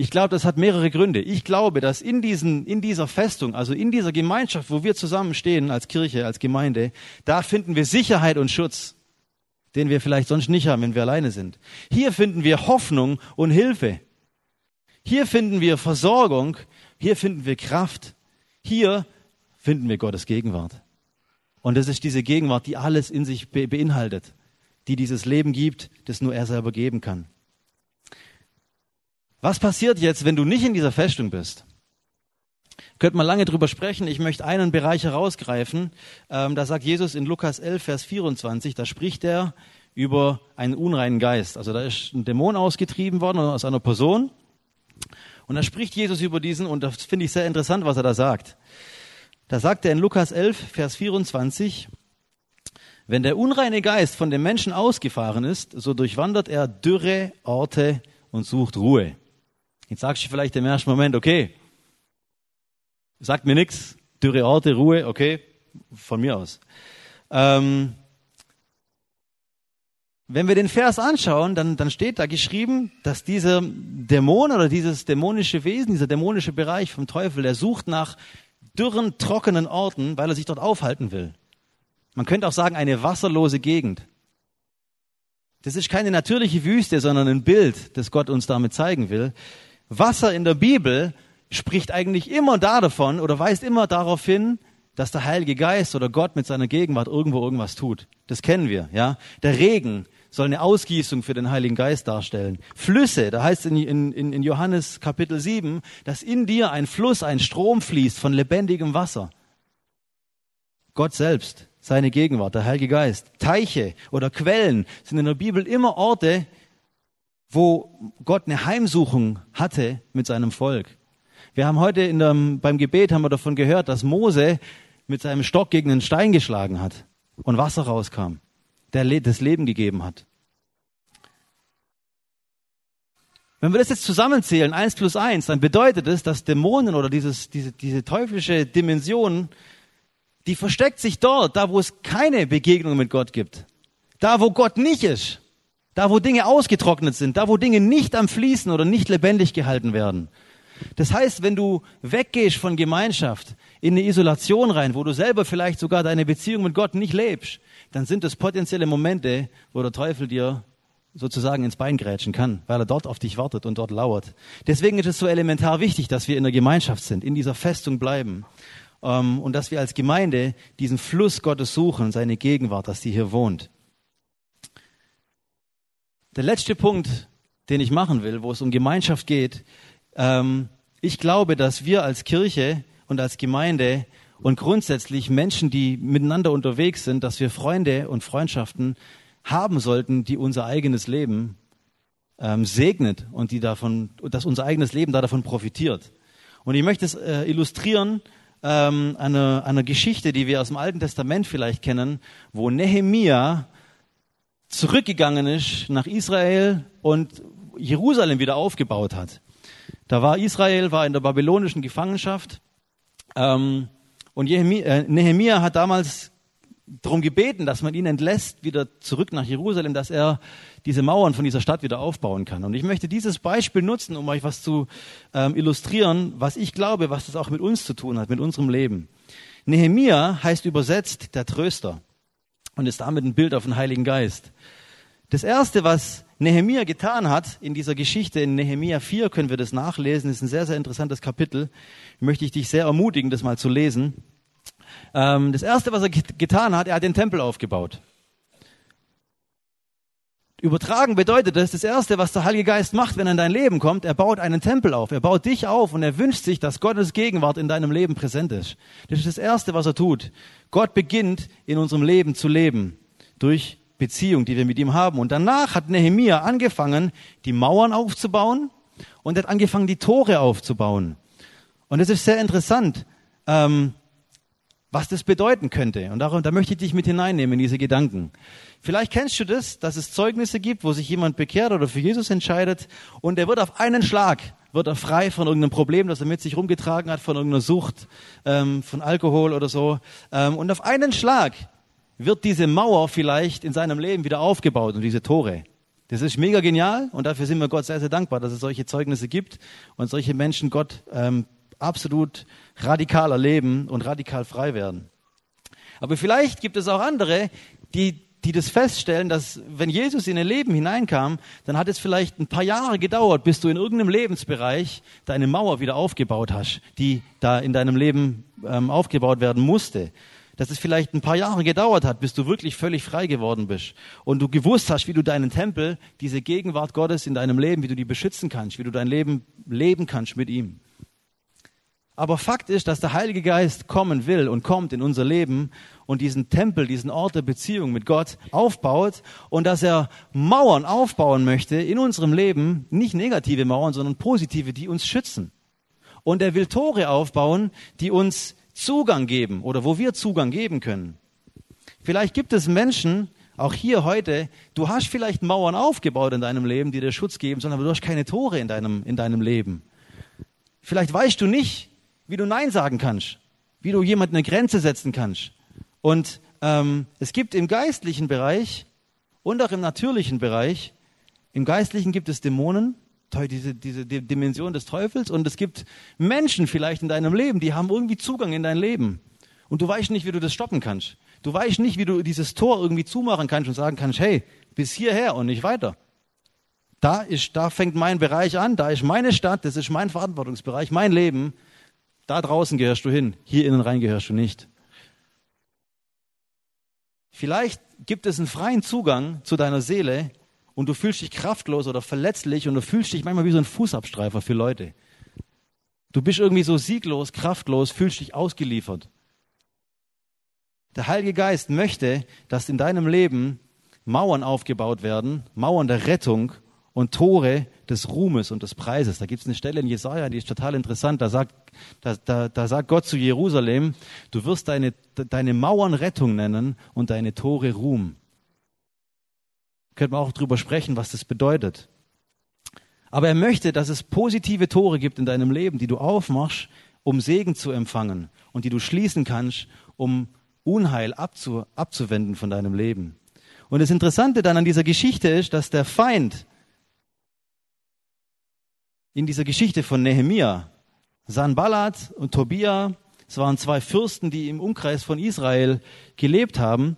Ich glaube, das hat mehrere Gründe. Ich glaube, dass in, diesen, in dieser Festung, also in dieser Gemeinschaft, wo wir zusammenstehen als Kirche, als Gemeinde, da finden wir Sicherheit und Schutz, den wir vielleicht sonst nicht haben, wenn wir alleine sind. Hier finden wir Hoffnung und Hilfe. Hier finden wir Versorgung. Hier finden wir Kraft. Hier finden wir Gottes Gegenwart. Und das ist diese Gegenwart, die alles in sich beinhaltet, die dieses Leben gibt, das nur er selber geben kann. Was passiert jetzt, wenn du nicht in dieser Festung bist? Könnte man lange drüber sprechen. Ich möchte einen Bereich herausgreifen. Ähm, da sagt Jesus in Lukas 11, Vers 24, da spricht er über einen unreinen Geist. Also da ist ein Dämon ausgetrieben worden aus einer Person. Und da spricht Jesus über diesen, und das finde ich sehr interessant, was er da sagt. Da sagt er in Lukas 11, Vers 24, wenn der unreine Geist von dem Menschen ausgefahren ist, so durchwandert er dürre Orte und sucht Ruhe. Jetzt sagst du vielleicht im ersten Moment, okay, sagt mir nichts, dürre Orte, Ruhe, okay, von mir aus. Ähm, wenn wir den Vers anschauen, dann, dann steht da geschrieben, dass dieser Dämon oder dieses dämonische Wesen, dieser dämonische Bereich vom Teufel, der sucht nach dürren, trockenen Orten, weil er sich dort aufhalten will. Man könnte auch sagen, eine wasserlose Gegend. Das ist keine natürliche Wüste, sondern ein Bild, das Gott uns damit zeigen will. Wasser in der Bibel spricht eigentlich immer davon oder weist immer darauf hin, dass der Heilige Geist oder Gott mit seiner Gegenwart irgendwo irgendwas tut. Das kennen wir, ja. Der Regen soll eine Ausgießung für den Heiligen Geist darstellen. Flüsse, da heißt es in, in, in Johannes Kapitel 7, dass in dir ein Fluss, ein Strom fließt von lebendigem Wasser. Gott selbst, seine Gegenwart, der Heilige Geist. Teiche oder Quellen sind in der Bibel immer Orte, wo Gott eine Heimsuchung hatte mit seinem Volk. Wir haben heute in dem, beim Gebet haben wir davon gehört, dass Mose mit seinem Stock gegen einen Stein geschlagen hat und Wasser rauskam, der das Leben gegeben hat. Wenn wir das jetzt zusammenzählen, eins plus eins, dann bedeutet es, dass Dämonen oder dieses, diese, diese teuflische Dimension, die versteckt sich dort, da wo es keine Begegnung mit Gott gibt. Da wo Gott nicht ist. Da, wo Dinge ausgetrocknet sind, da, wo Dinge nicht am Fließen oder nicht lebendig gehalten werden. Das heißt, wenn du weggehst von Gemeinschaft in eine Isolation rein, wo du selber vielleicht sogar deine Beziehung mit Gott nicht lebst, dann sind das potenzielle Momente, wo der Teufel dir sozusagen ins Bein grätschen kann, weil er dort auf dich wartet und dort lauert. Deswegen ist es so elementar wichtig, dass wir in der Gemeinschaft sind, in dieser Festung bleiben ähm, und dass wir als Gemeinde diesen Fluss Gottes suchen, seine Gegenwart, dass die hier wohnt. Der letzte Punkt, den ich machen will, wo es um Gemeinschaft geht, ähm, ich glaube, dass wir als Kirche und als Gemeinde und grundsätzlich Menschen, die miteinander unterwegs sind, dass wir Freunde und Freundschaften haben sollten, die unser eigenes Leben ähm, segnet und die davon, dass unser eigenes Leben da davon profitiert. Und ich möchte es äh, illustrieren ähm, einer, einer Geschichte, die wir aus dem Alten Testament vielleicht kennen, wo Nehemia zurückgegangen ist nach Israel und Jerusalem wieder aufgebaut hat. Da war Israel, war in der babylonischen Gefangenschaft ähm, und äh, Nehemia hat damals darum gebeten, dass man ihn entlässt, wieder zurück nach Jerusalem, dass er diese Mauern von dieser Stadt wieder aufbauen kann. Und ich möchte dieses Beispiel nutzen, um euch was zu ähm, illustrieren, was ich glaube, was das auch mit uns zu tun hat, mit unserem Leben. Nehemia heißt übersetzt der Tröster und ist damit ein Bild auf den Heiligen Geist. Das erste, was Nehemia getan hat in dieser Geschichte, in Nehemia 4 können wir das nachlesen, ist ein sehr, sehr interessantes Kapitel. Möchte ich dich sehr ermutigen, das mal zu lesen. Ähm, das erste, was er getan hat, er hat den Tempel aufgebaut. Übertragen bedeutet das, das erste, was der Heilige Geist macht, wenn er in dein Leben kommt, er baut einen Tempel auf. Er baut dich auf und er wünscht sich, dass Gottes Gegenwart in deinem Leben präsent ist. Das ist das erste, was er tut. Gott beginnt in unserem Leben zu leben durch Beziehung, die wir mit ihm haben. Und danach hat Nehemia angefangen, die Mauern aufzubauen und hat angefangen, die Tore aufzubauen. Und es ist sehr interessant, ähm, was das bedeuten könnte. Und darum, da möchte ich dich mit hineinnehmen in diese Gedanken. Vielleicht kennst du das, dass es Zeugnisse gibt, wo sich jemand bekehrt oder für Jesus entscheidet und er wird auf einen Schlag wird er frei von irgendeinem Problem, das er mit sich rumgetragen hat, von irgendeiner Sucht, ähm, von Alkohol oder so. Ähm, und auf einen Schlag wird diese Mauer vielleicht in seinem Leben wieder aufgebaut und diese Tore. Das ist mega genial und dafür sind wir Gott sehr, sehr dankbar, dass es solche Zeugnisse gibt und solche Menschen Gott ähm, absolut radikal erleben und radikal frei werden. Aber vielleicht gibt es auch andere, die, die das feststellen, dass wenn Jesus in ihr Leben hineinkam, dann hat es vielleicht ein paar Jahre gedauert, bis du in irgendeinem Lebensbereich deine Mauer wieder aufgebaut hast, die da in deinem Leben ähm, aufgebaut werden musste dass es vielleicht ein paar Jahre gedauert hat, bis du wirklich völlig frei geworden bist und du gewusst hast, wie du deinen Tempel, diese Gegenwart Gottes in deinem Leben, wie du die beschützen kannst, wie du dein Leben leben kannst mit ihm. Aber Fakt ist, dass der Heilige Geist kommen will und kommt in unser Leben und diesen Tempel, diesen Ort der Beziehung mit Gott aufbaut und dass er Mauern aufbauen möchte in unserem Leben, nicht negative Mauern, sondern positive, die uns schützen. Und er will Tore aufbauen, die uns Zugang geben oder wo wir Zugang geben können. Vielleicht gibt es Menschen, auch hier heute, du hast vielleicht Mauern aufgebaut in deinem Leben, die dir Schutz geben sollen, aber du hast keine Tore in deinem, in deinem Leben. Vielleicht weißt du nicht, wie du Nein sagen kannst, wie du jemanden eine Grenze setzen kannst. Und ähm, es gibt im geistlichen Bereich und auch im natürlichen Bereich, im geistlichen gibt es Dämonen, diese, diese Dimension des Teufels und es gibt Menschen vielleicht in deinem Leben, die haben irgendwie Zugang in dein Leben und du weißt nicht, wie du das stoppen kannst. Du weißt nicht, wie du dieses Tor irgendwie zumachen kannst und sagen kannst, hey, bis hierher und nicht weiter. Da ist, da fängt mein Bereich an, da ist meine Stadt, das ist mein Verantwortungsbereich, mein Leben. Da draußen gehörst du hin, hier innen rein gehörst du nicht. Vielleicht gibt es einen freien Zugang zu deiner Seele, und du fühlst dich kraftlos oder verletzlich und du fühlst dich manchmal wie so ein Fußabstreifer für Leute. Du bist irgendwie so sieglos, kraftlos, fühlst dich ausgeliefert. Der Heilige Geist möchte, dass in deinem Leben Mauern aufgebaut werden, Mauern der Rettung und Tore des Ruhmes und des Preises. Da gibt es eine Stelle in Jesaja, die ist total interessant. Da sagt, da, da, da sagt Gott zu Jerusalem, du wirst deine, deine Mauern Rettung nennen und deine Tore Ruhm könnte man auch drüber sprechen, was das bedeutet. Aber er möchte, dass es positive Tore gibt in deinem Leben, die du aufmachst, um Segen zu empfangen und die du schließen kannst, um Unheil abzu, abzuwenden von deinem Leben. Und das Interessante dann an dieser Geschichte ist, dass der Feind in dieser Geschichte von Nehemia, Sanballat und Tobia, es waren zwei Fürsten, die im Umkreis von Israel gelebt haben,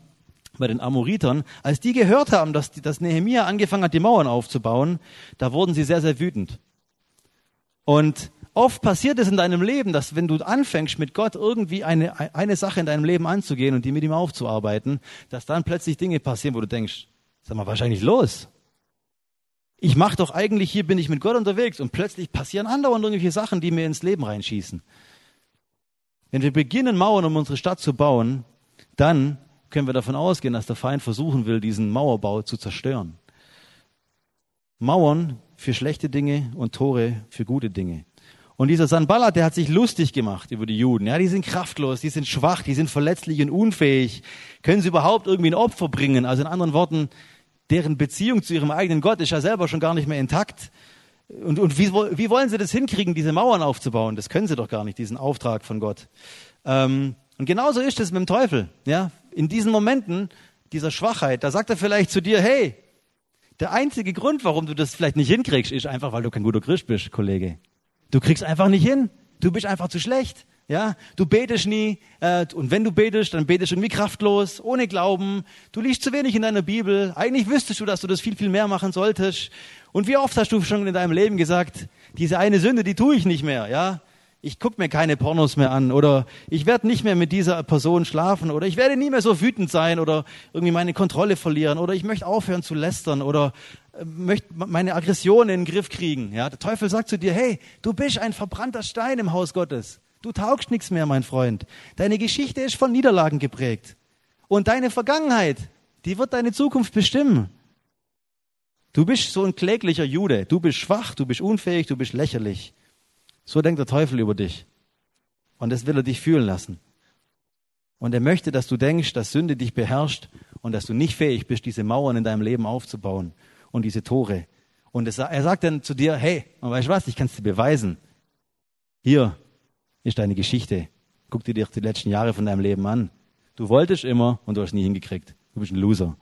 bei den Amoritern, als die gehört haben, dass, dass Nehemia angefangen hat, die Mauern aufzubauen, da wurden sie sehr, sehr wütend. Und oft passiert es in deinem Leben, dass wenn du anfängst, mit Gott irgendwie eine, eine Sache in deinem Leben anzugehen und die mit ihm aufzuarbeiten, dass dann plötzlich Dinge passieren, wo du denkst, sag mal, wahrscheinlich los. Ich mache doch eigentlich, hier bin ich mit Gott unterwegs und plötzlich passieren andauernd irgendwelche Sachen, die mir ins Leben reinschießen. Wenn wir beginnen, Mauern um unsere Stadt zu bauen, dann können wir davon ausgehen, dass der Feind versuchen will, diesen Mauerbau zu zerstören. Mauern für schlechte Dinge und Tore für gute Dinge. Und dieser Sanballat, der hat sich lustig gemacht über die Juden. Ja, die sind kraftlos, die sind schwach, die sind verletzlich und unfähig. Können sie überhaupt irgendwie ein Opfer bringen? Also in anderen Worten, deren Beziehung zu ihrem eigenen Gott ist ja selber schon gar nicht mehr intakt. Und, und wie, wie wollen sie das hinkriegen, diese Mauern aufzubauen? Das können sie doch gar nicht, diesen Auftrag von Gott. Ähm, und genauso ist es mit dem Teufel. Ja? In diesen Momenten dieser Schwachheit, da sagt er vielleicht zu dir, hey, der einzige Grund, warum du das vielleicht nicht hinkriegst, ist einfach, weil du kein guter Christ bist, Kollege. Du kriegst einfach nicht hin. Du bist einfach zu schlecht. Ja, du betest nie äh, und wenn du betest, dann betest du irgendwie kraftlos, ohne Glauben. Du liest zu wenig in deiner Bibel. Eigentlich wüsstest du, dass du das viel, viel mehr machen solltest. Und wie oft hast du schon in deinem Leben gesagt, diese eine Sünde, die tue ich nicht mehr, ja? Ich guck mir keine Pornos mehr an oder ich werde nicht mehr mit dieser Person schlafen oder ich werde nie mehr so wütend sein oder irgendwie meine Kontrolle verlieren oder ich möchte aufhören zu lästern oder äh, möchte meine Aggression in den Griff kriegen. Ja, der Teufel sagt zu dir, hey, du bist ein verbrannter Stein im Haus Gottes. Du taugst nichts mehr, mein Freund. Deine Geschichte ist von Niederlagen geprägt. Und deine Vergangenheit, die wird deine Zukunft bestimmen. Du bist so ein kläglicher Jude. Du bist schwach, du bist unfähig, du bist lächerlich. So denkt der Teufel über dich. Und das will er dich fühlen lassen. Und er möchte, dass du denkst, dass Sünde dich beherrscht und dass du nicht fähig bist, diese Mauern in deinem Leben aufzubauen und diese Tore. Und er sagt dann zu dir, hey, weißt du was, ich kann es dir beweisen. Hier ist deine Geschichte. Guck dir die letzten Jahre von deinem Leben an. Du wolltest immer und du hast nie hingekriegt. Du bist ein Loser.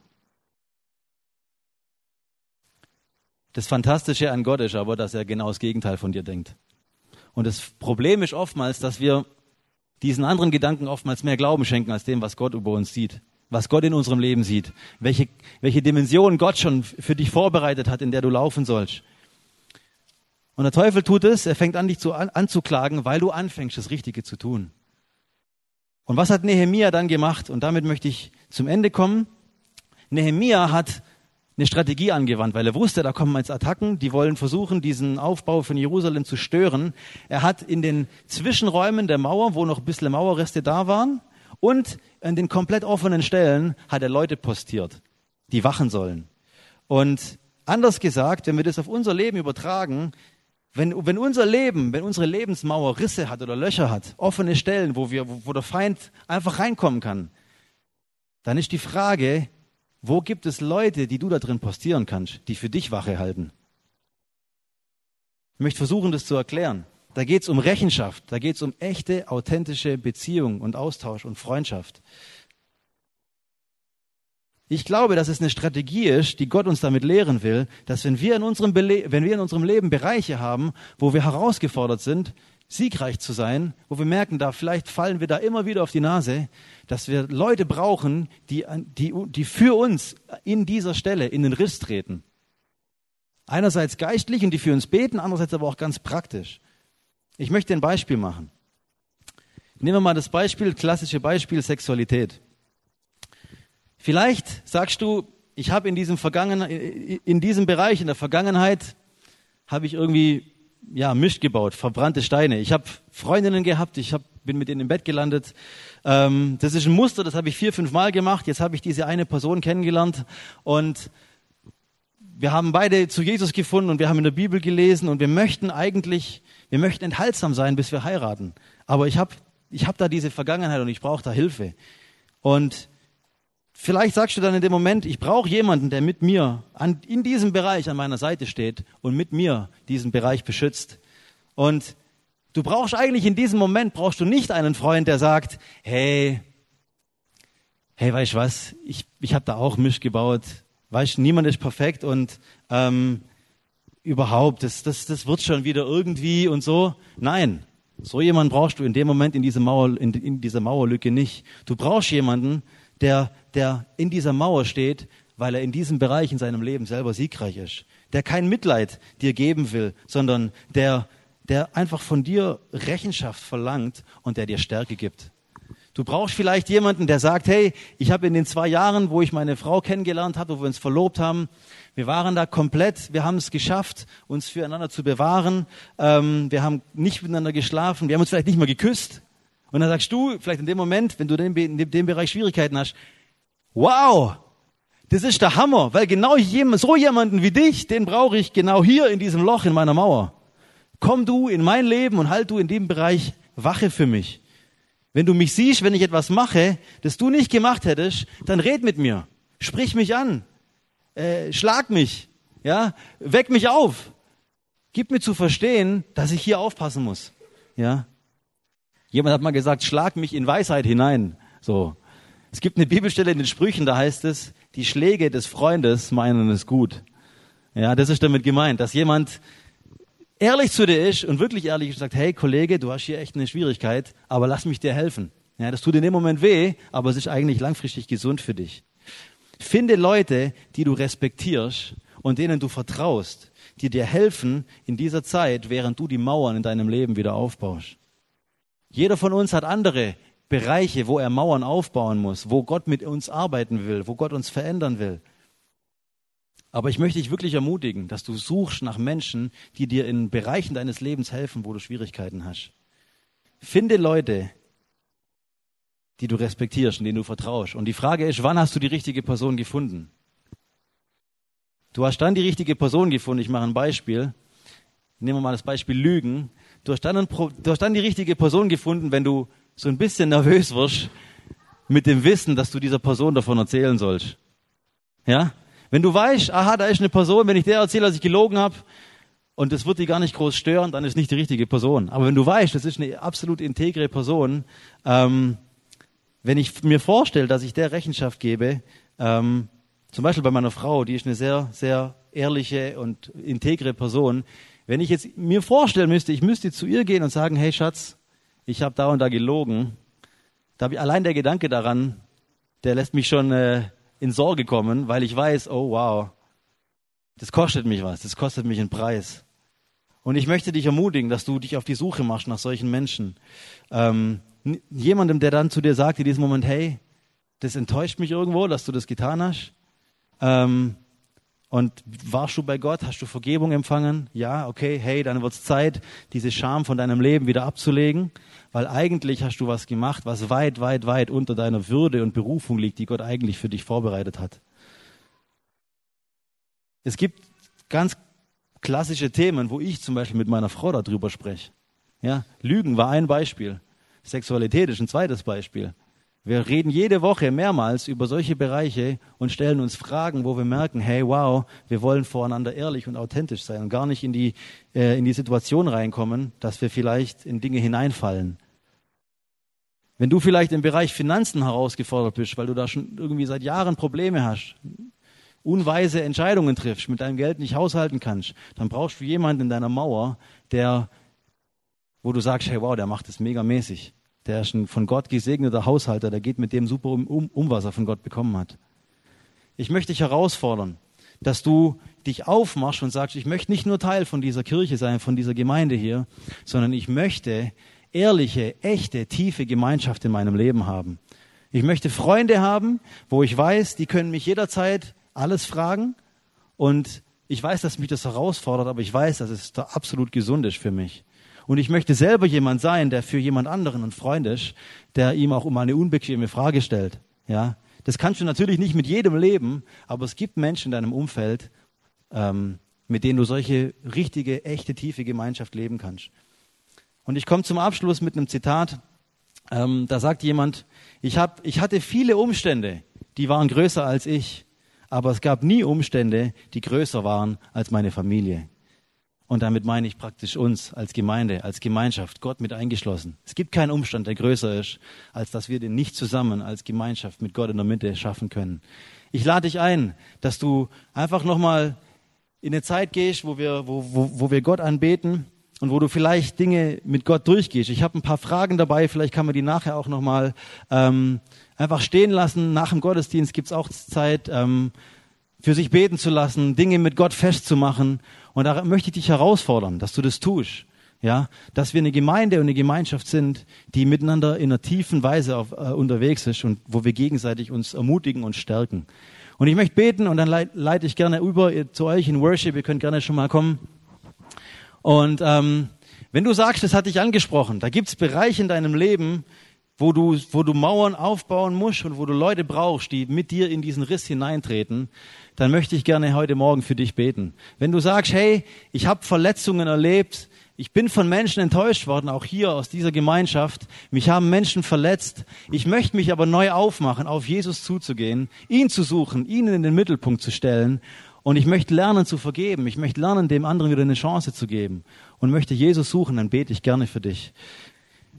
Das Fantastische an Gott ist aber, dass er genau das Gegenteil von dir denkt. Und das Problem ist oftmals, dass wir diesen anderen Gedanken oftmals mehr Glauben schenken als dem, was Gott über uns sieht, was Gott in unserem Leben sieht, welche, welche Dimension Gott schon für dich vorbereitet hat, in der du laufen sollst. Und der Teufel tut es, er fängt an, dich zu, an, anzuklagen, weil du anfängst, das Richtige zu tun. Und was hat Nehemia dann gemacht? Und damit möchte ich zum Ende kommen. Nehemia hat eine Strategie angewandt, weil er wusste, da kommen jetzt Attacken, die wollen versuchen, diesen Aufbau von Jerusalem zu stören. Er hat in den Zwischenräumen der Mauer, wo noch ein bisschen Mauerreste da waren, und an den komplett offenen Stellen hat er Leute postiert, die wachen sollen. Und anders gesagt, wenn wir das auf unser Leben übertragen, wenn, wenn unser Leben, wenn unsere Lebensmauer Risse hat oder Löcher hat, offene Stellen, wo, wir, wo, wo der Feind einfach reinkommen kann, dann ist die Frage, wo gibt es Leute, die du da drin postieren kannst, die für dich Wache halten? Ich möchte versuchen, das zu erklären. Da geht es um Rechenschaft, da geht es um echte, authentische Beziehung und Austausch und Freundschaft. Ich glaube, dass es eine Strategie ist, die Gott uns damit lehren will, dass wenn wir in unserem, Bele wenn wir in unserem Leben Bereiche haben, wo wir herausgefordert sind, siegreich zu sein, wo wir merken, da vielleicht fallen wir da immer wieder auf die Nase, dass wir Leute brauchen, die, die, die für uns in dieser Stelle in den Riss treten. Einerseits geistlich und die für uns beten, andererseits aber auch ganz praktisch. Ich möchte ein Beispiel machen. Nehmen wir mal das Beispiel, klassische Beispiel Sexualität. Vielleicht sagst du, ich habe in diesem Vergangen, in diesem Bereich in der Vergangenheit habe ich irgendwie ja, Misch gebaut, verbrannte Steine. Ich habe Freundinnen gehabt, ich hab, bin mit denen im Bett gelandet. Ähm, das ist ein Muster, das habe ich vier, fünf Mal gemacht. Jetzt habe ich diese eine Person kennengelernt und wir haben beide zu Jesus gefunden und wir haben in der Bibel gelesen und wir möchten eigentlich, wir möchten enthaltsam sein, bis wir heiraten. Aber ich habe ich hab da diese Vergangenheit und ich brauche da Hilfe. Und Vielleicht sagst du dann in dem Moment, ich brauche jemanden, der mit mir an, in diesem Bereich an meiner Seite steht und mit mir diesen Bereich beschützt. Und du brauchst eigentlich in diesem Moment, brauchst du nicht einen Freund, der sagt, hey, hey, weißt was, ich, ich habe da auch Misch gebaut. Weißt niemand ist perfekt und ähm, überhaupt, das, das, das wird schon wieder irgendwie und so. Nein, so jemanden brauchst du in dem Moment in, diese Mauer, in, in dieser Mauerlücke nicht. Du brauchst jemanden, der, der in dieser Mauer steht, weil er in diesem Bereich in seinem Leben selber siegreich ist. Der kein Mitleid dir geben will, sondern der, der einfach von dir Rechenschaft verlangt und der dir Stärke gibt. Du brauchst vielleicht jemanden, der sagt, hey, ich habe in den zwei Jahren, wo ich meine Frau kennengelernt habe, wo wir uns verlobt haben, wir waren da komplett, wir haben es geschafft, uns füreinander zu bewahren. Ähm, wir haben nicht miteinander geschlafen, wir haben uns vielleicht nicht mal geküsst. Und dann sagst du, vielleicht in dem Moment, wenn du in dem Bereich Schwierigkeiten hast, wow, das ist der Hammer, weil genau so jemanden wie dich, den brauche ich genau hier in diesem Loch in meiner Mauer. Komm du in mein Leben und halt du in dem Bereich Wache für mich. Wenn du mich siehst, wenn ich etwas mache, das du nicht gemacht hättest, dann red mit mir. Sprich mich an. äh, schlag mich, ja, weck mich auf. Gib mir zu verstehen, dass ich hier aufpassen muss, ja. Jemand hat mal gesagt, schlag mich in Weisheit hinein, so. Es gibt eine Bibelstelle in den Sprüchen, da heißt es, die Schläge des Freundes meinen es gut. Ja, das ist damit gemeint, dass jemand ehrlich zu dir ist und wirklich ehrlich sagt, hey Kollege, du hast hier echt eine Schwierigkeit, aber lass mich dir helfen. Ja, das tut in dem Moment weh, aber es ist eigentlich langfristig gesund für dich. Finde Leute, die du respektierst und denen du vertraust, die dir helfen in dieser Zeit, während du die Mauern in deinem Leben wieder aufbaust. Jeder von uns hat andere Bereiche, wo er Mauern aufbauen muss, wo Gott mit uns arbeiten will, wo Gott uns verändern will. Aber ich möchte dich wirklich ermutigen, dass du suchst nach Menschen, die dir in Bereichen deines Lebens helfen, wo du Schwierigkeiten hast. Finde Leute, die du respektierst und denen du vertraust. Und die Frage ist, wann hast du die richtige Person gefunden? Du hast dann die richtige Person gefunden. Ich mache ein Beispiel. Nehmen wir mal das Beispiel Lügen. Du hast dann, ein, du hast dann die richtige Person gefunden, wenn du so ein bisschen nervös wirst mit dem Wissen, dass du dieser Person davon erzählen sollst. Ja? Wenn du weißt, aha, da ist eine Person, wenn ich der erzähle, dass ich gelogen habe, und das wird die gar nicht groß stören, dann ist nicht die richtige Person. Aber wenn du weißt, das ist eine absolut integre Person, ähm, wenn ich mir vorstelle, dass ich der Rechenschaft gebe, ähm, zum Beispiel bei meiner Frau, die ist eine sehr, sehr ehrliche und integre Person, wenn ich jetzt mir vorstellen müsste, ich müsste zu ihr gehen und sagen, hey Schatz, ich habe da und da gelogen, da habe ich allein der Gedanke daran, der lässt mich schon äh, in Sorge kommen, weil ich weiß, oh wow, das kostet mich was, das kostet mich einen Preis. Und ich möchte dich ermutigen, dass du dich auf die Suche machst nach solchen Menschen. Ähm, jemandem, der dann zu dir sagt in diesem Moment, hey, das enttäuscht mich irgendwo, dass du das getan hast. Ähm, und warst du bei Gott? Hast du Vergebung empfangen? Ja, okay, hey, dann wird's Zeit, diese Scham von deinem Leben wieder abzulegen, weil eigentlich hast du was gemacht, was weit, weit, weit unter deiner Würde und Berufung liegt, die Gott eigentlich für dich vorbereitet hat. Es gibt ganz klassische Themen, wo ich zum Beispiel mit meiner Frau darüber spreche. Ja, Lügen war ein Beispiel. Sexualität ist ein zweites Beispiel. Wir reden jede Woche mehrmals über solche Bereiche und stellen uns Fragen, wo wir merken, hey, wow, wir wollen voreinander ehrlich und authentisch sein und gar nicht in die, äh, in die Situation reinkommen, dass wir vielleicht in Dinge hineinfallen. Wenn du vielleicht im Bereich Finanzen herausgefordert bist, weil du da schon irgendwie seit Jahren Probleme hast, unweise Entscheidungen triffst, mit deinem Geld nicht haushalten kannst, dann brauchst du jemanden in deiner Mauer, der, wo du sagst, hey, wow, der macht es megamäßig. Der ist ein von Gott gesegneter Haushalter, der geht mit dem super um, um, um, was er von Gott bekommen hat. Ich möchte dich herausfordern, dass du dich aufmachst und sagst, ich möchte nicht nur Teil von dieser Kirche sein, von dieser Gemeinde hier, sondern ich möchte ehrliche, echte, tiefe Gemeinschaft in meinem Leben haben. Ich möchte Freunde haben, wo ich weiß, die können mich jederzeit alles fragen und ich weiß, dass mich das herausfordert, aber ich weiß, dass es da absolut gesund ist für mich. Und ich möchte selber jemand sein, der für jemand anderen ein Freund ist, der ihm auch um eine unbequeme Frage stellt. Ja, das kannst du natürlich nicht mit jedem leben, aber es gibt Menschen in deinem Umfeld, ähm, mit denen du solche richtige, echte, tiefe Gemeinschaft leben kannst. Und ich komme zum Abschluss mit einem Zitat. Ähm, da sagt jemand, ich, hab, ich hatte viele Umstände, die waren größer als ich, aber es gab nie Umstände, die größer waren als meine Familie. Und damit meine ich praktisch uns als Gemeinde, als Gemeinschaft, Gott mit eingeschlossen. Es gibt keinen Umstand, der größer ist, als dass wir den nicht zusammen als Gemeinschaft mit Gott in der Mitte schaffen können. Ich lade dich ein, dass du einfach nochmal in eine Zeit gehst, wo wir, wo, wo, wo wir Gott anbeten und wo du vielleicht Dinge mit Gott durchgehst. Ich habe ein paar Fragen dabei, vielleicht kann man die nachher auch nochmal ähm, einfach stehen lassen. Nach dem Gottesdienst gibt's auch Zeit, ähm, für sich beten zu lassen, Dinge mit Gott festzumachen. Und da möchte ich dich herausfordern, dass du das tust. Ja, dass wir eine Gemeinde und eine Gemeinschaft sind, die miteinander in einer tiefen Weise auf, äh, unterwegs ist und wo wir gegenseitig uns ermutigen und stärken. Und ich möchte beten und dann leite ich gerne über zu euch in Worship. Ihr könnt gerne schon mal kommen. Und ähm, wenn du sagst, das hat dich angesprochen, da gibt's Bereiche in deinem Leben, wo du, wo du Mauern aufbauen musst und wo du Leute brauchst, die mit dir in diesen Riss hineintreten, dann möchte ich gerne heute Morgen für dich beten. Wenn du sagst, hey, ich habe Verletzungen erlebt, ich bin von Menschen enttäuscht worden, auch hier aus dieser Gemeinschaft. Mich haben Menschen verletzt. Ich möchte mich aber neu aufmachen, auf Jesus zuzugehen, ihn zu suchen, ihn in den Mittelpunkt zu stellen. Und ich möchte lernen zu vergeben. Ich möchte lernen, dem anderen wieder eine Chance zu geben. Und möchte Jesus suchen, dann bete ich gerne für dich.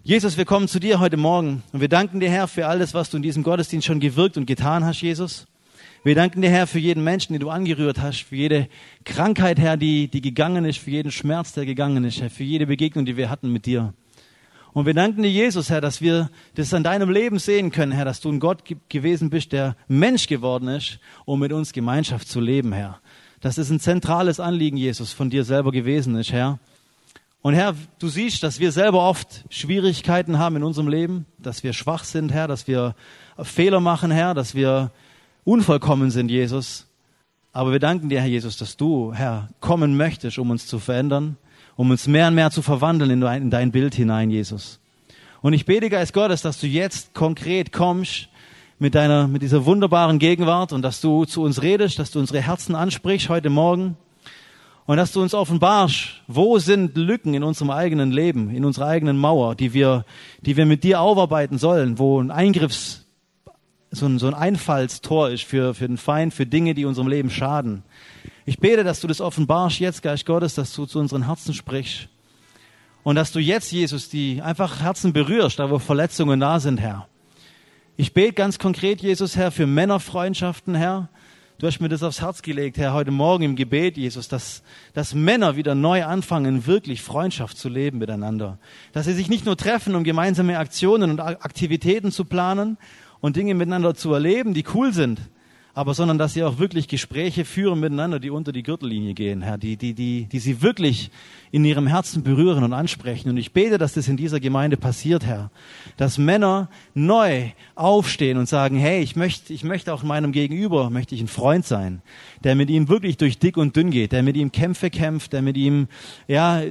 Jesus, wir kommen zu dir heute Morgen und wir danken dir, Herr, für alles, was du in diesem Gottesdienst schon gewirkt und getan hast, Jesus. Wir danken dir, Herr, für jeden Menschen, den du angerührt hast, für jede Krankheit, Herr, die, die gegangen ist, für jeden Schmerz, der gegangen ist, Herr, für jede Begegnung, die wir hatten mit dir. Und wir danken dir, Jesus, Herr, dass wir das an deinem Leben sehen können, Herr, dass du ein Gott gewesen bist, der Mensch geworden ist, um mit uns Gemeinschaft zu leben, Herr. Dass es ein zentrales Anliegen, Jesus, von dir selber gewesen ist, Herr. Und Herr, du siehst, dass wir selber oft Schwierigkeiten haben in unserem Leben, dass wir schwach sind, Herr, dass wir Fehler machen, Herr, dass wir unvollkommen sind, Jesus. Aber wir danken dir, Herr Jesus, dass du, Herr, kommen möchtest, um uns zu verändern, um uns mehr und mehr zu verwandeln in dein, in dein Bild hinein, Jesus. Und ich bete, Geist Gottes, dass du jetzt konkret kommst mit deiner, mit dieser wunderbaren Gegenwart und dass du zu uns redest, dass du unsere Herzen ansprichst heute Morgen und dass du uns offenbarst, wo sind Lücken in unserem eigenen Leben, in unserer eigenen Mauer, die wir, die wir mit dir aufarbeiten sollen, wo ein Eingriffs, so ein, so ein Einfallstor ist für, für den Feind, für Dinge, die unserem Leben schaden. Ich bete, dass du das offenbarst jetzt, Geist Gottes, dass du zu unseren Herzen sprichst. Und dass du jetzt, Jesus, die einfach Herzen berührst, da wo Verletzungen da sind, Herr. Ich bete ganz konkret, Jesus, Herr, für Männerfreundschaften, Herr. Du hast mir das aufs Herz gelegt, Herr, heute Morgen im Gebet, Jesus, dass, dass Männer wieder neu anfangen, wirklich Freundschaft zu leben miteinander. Dass sie sich nicht nur treffen, um gemeinsame Aktionen und Aktivitäten zu planen und Dinge miteinander zu erleben, die cool sind, aber sondern dass sie auch wirklich Gespräche führen miteinander, die unter die Gürtellinie gehen, Herr, die, die, die, die sie wirklich in ihrem Herzen berühren und ansprechen. Und ich bete, dass das in dieser Gemeinde passiert, Herr, dass Männer neu aufstehen und sagen, hey, ich möchte, ich möchte auch meinem Gegenüber, möchte ich ein Freund sein, der mit ihm wirklich durch dick und dünn geht, der mit ihm Kämpfe kämpft, der mit ihm, ja,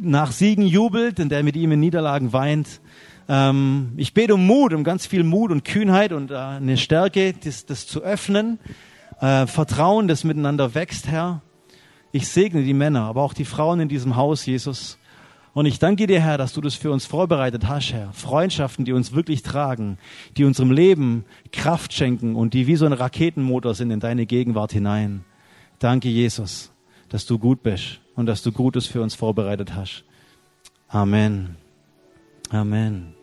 nach Siegen jubelt und der mit ihm in Niederlagen weint ähm, ich bete um Mut, um ganz viel Mut und Kühnheit und äh, eine Stärke, das, das zu öffnen. Äh, Vertrauen, das miteinander wächst, Herr. Ich segne die Männer, aber auch die Frauen in diesem Haus, Jesus. Und ich danke dir, Herr, dass du das für uns vorbereitet hast, Herr. Freundschaften, die uns wirklich tragen, die unserem Leben Kraft schenken und die wie so ein Raketenmotor sind in deine Gegenwart hinein. Danke, Jesus, dass du gut bist und dass du Gutes für uns vorbereitet hast. Amen. Amen.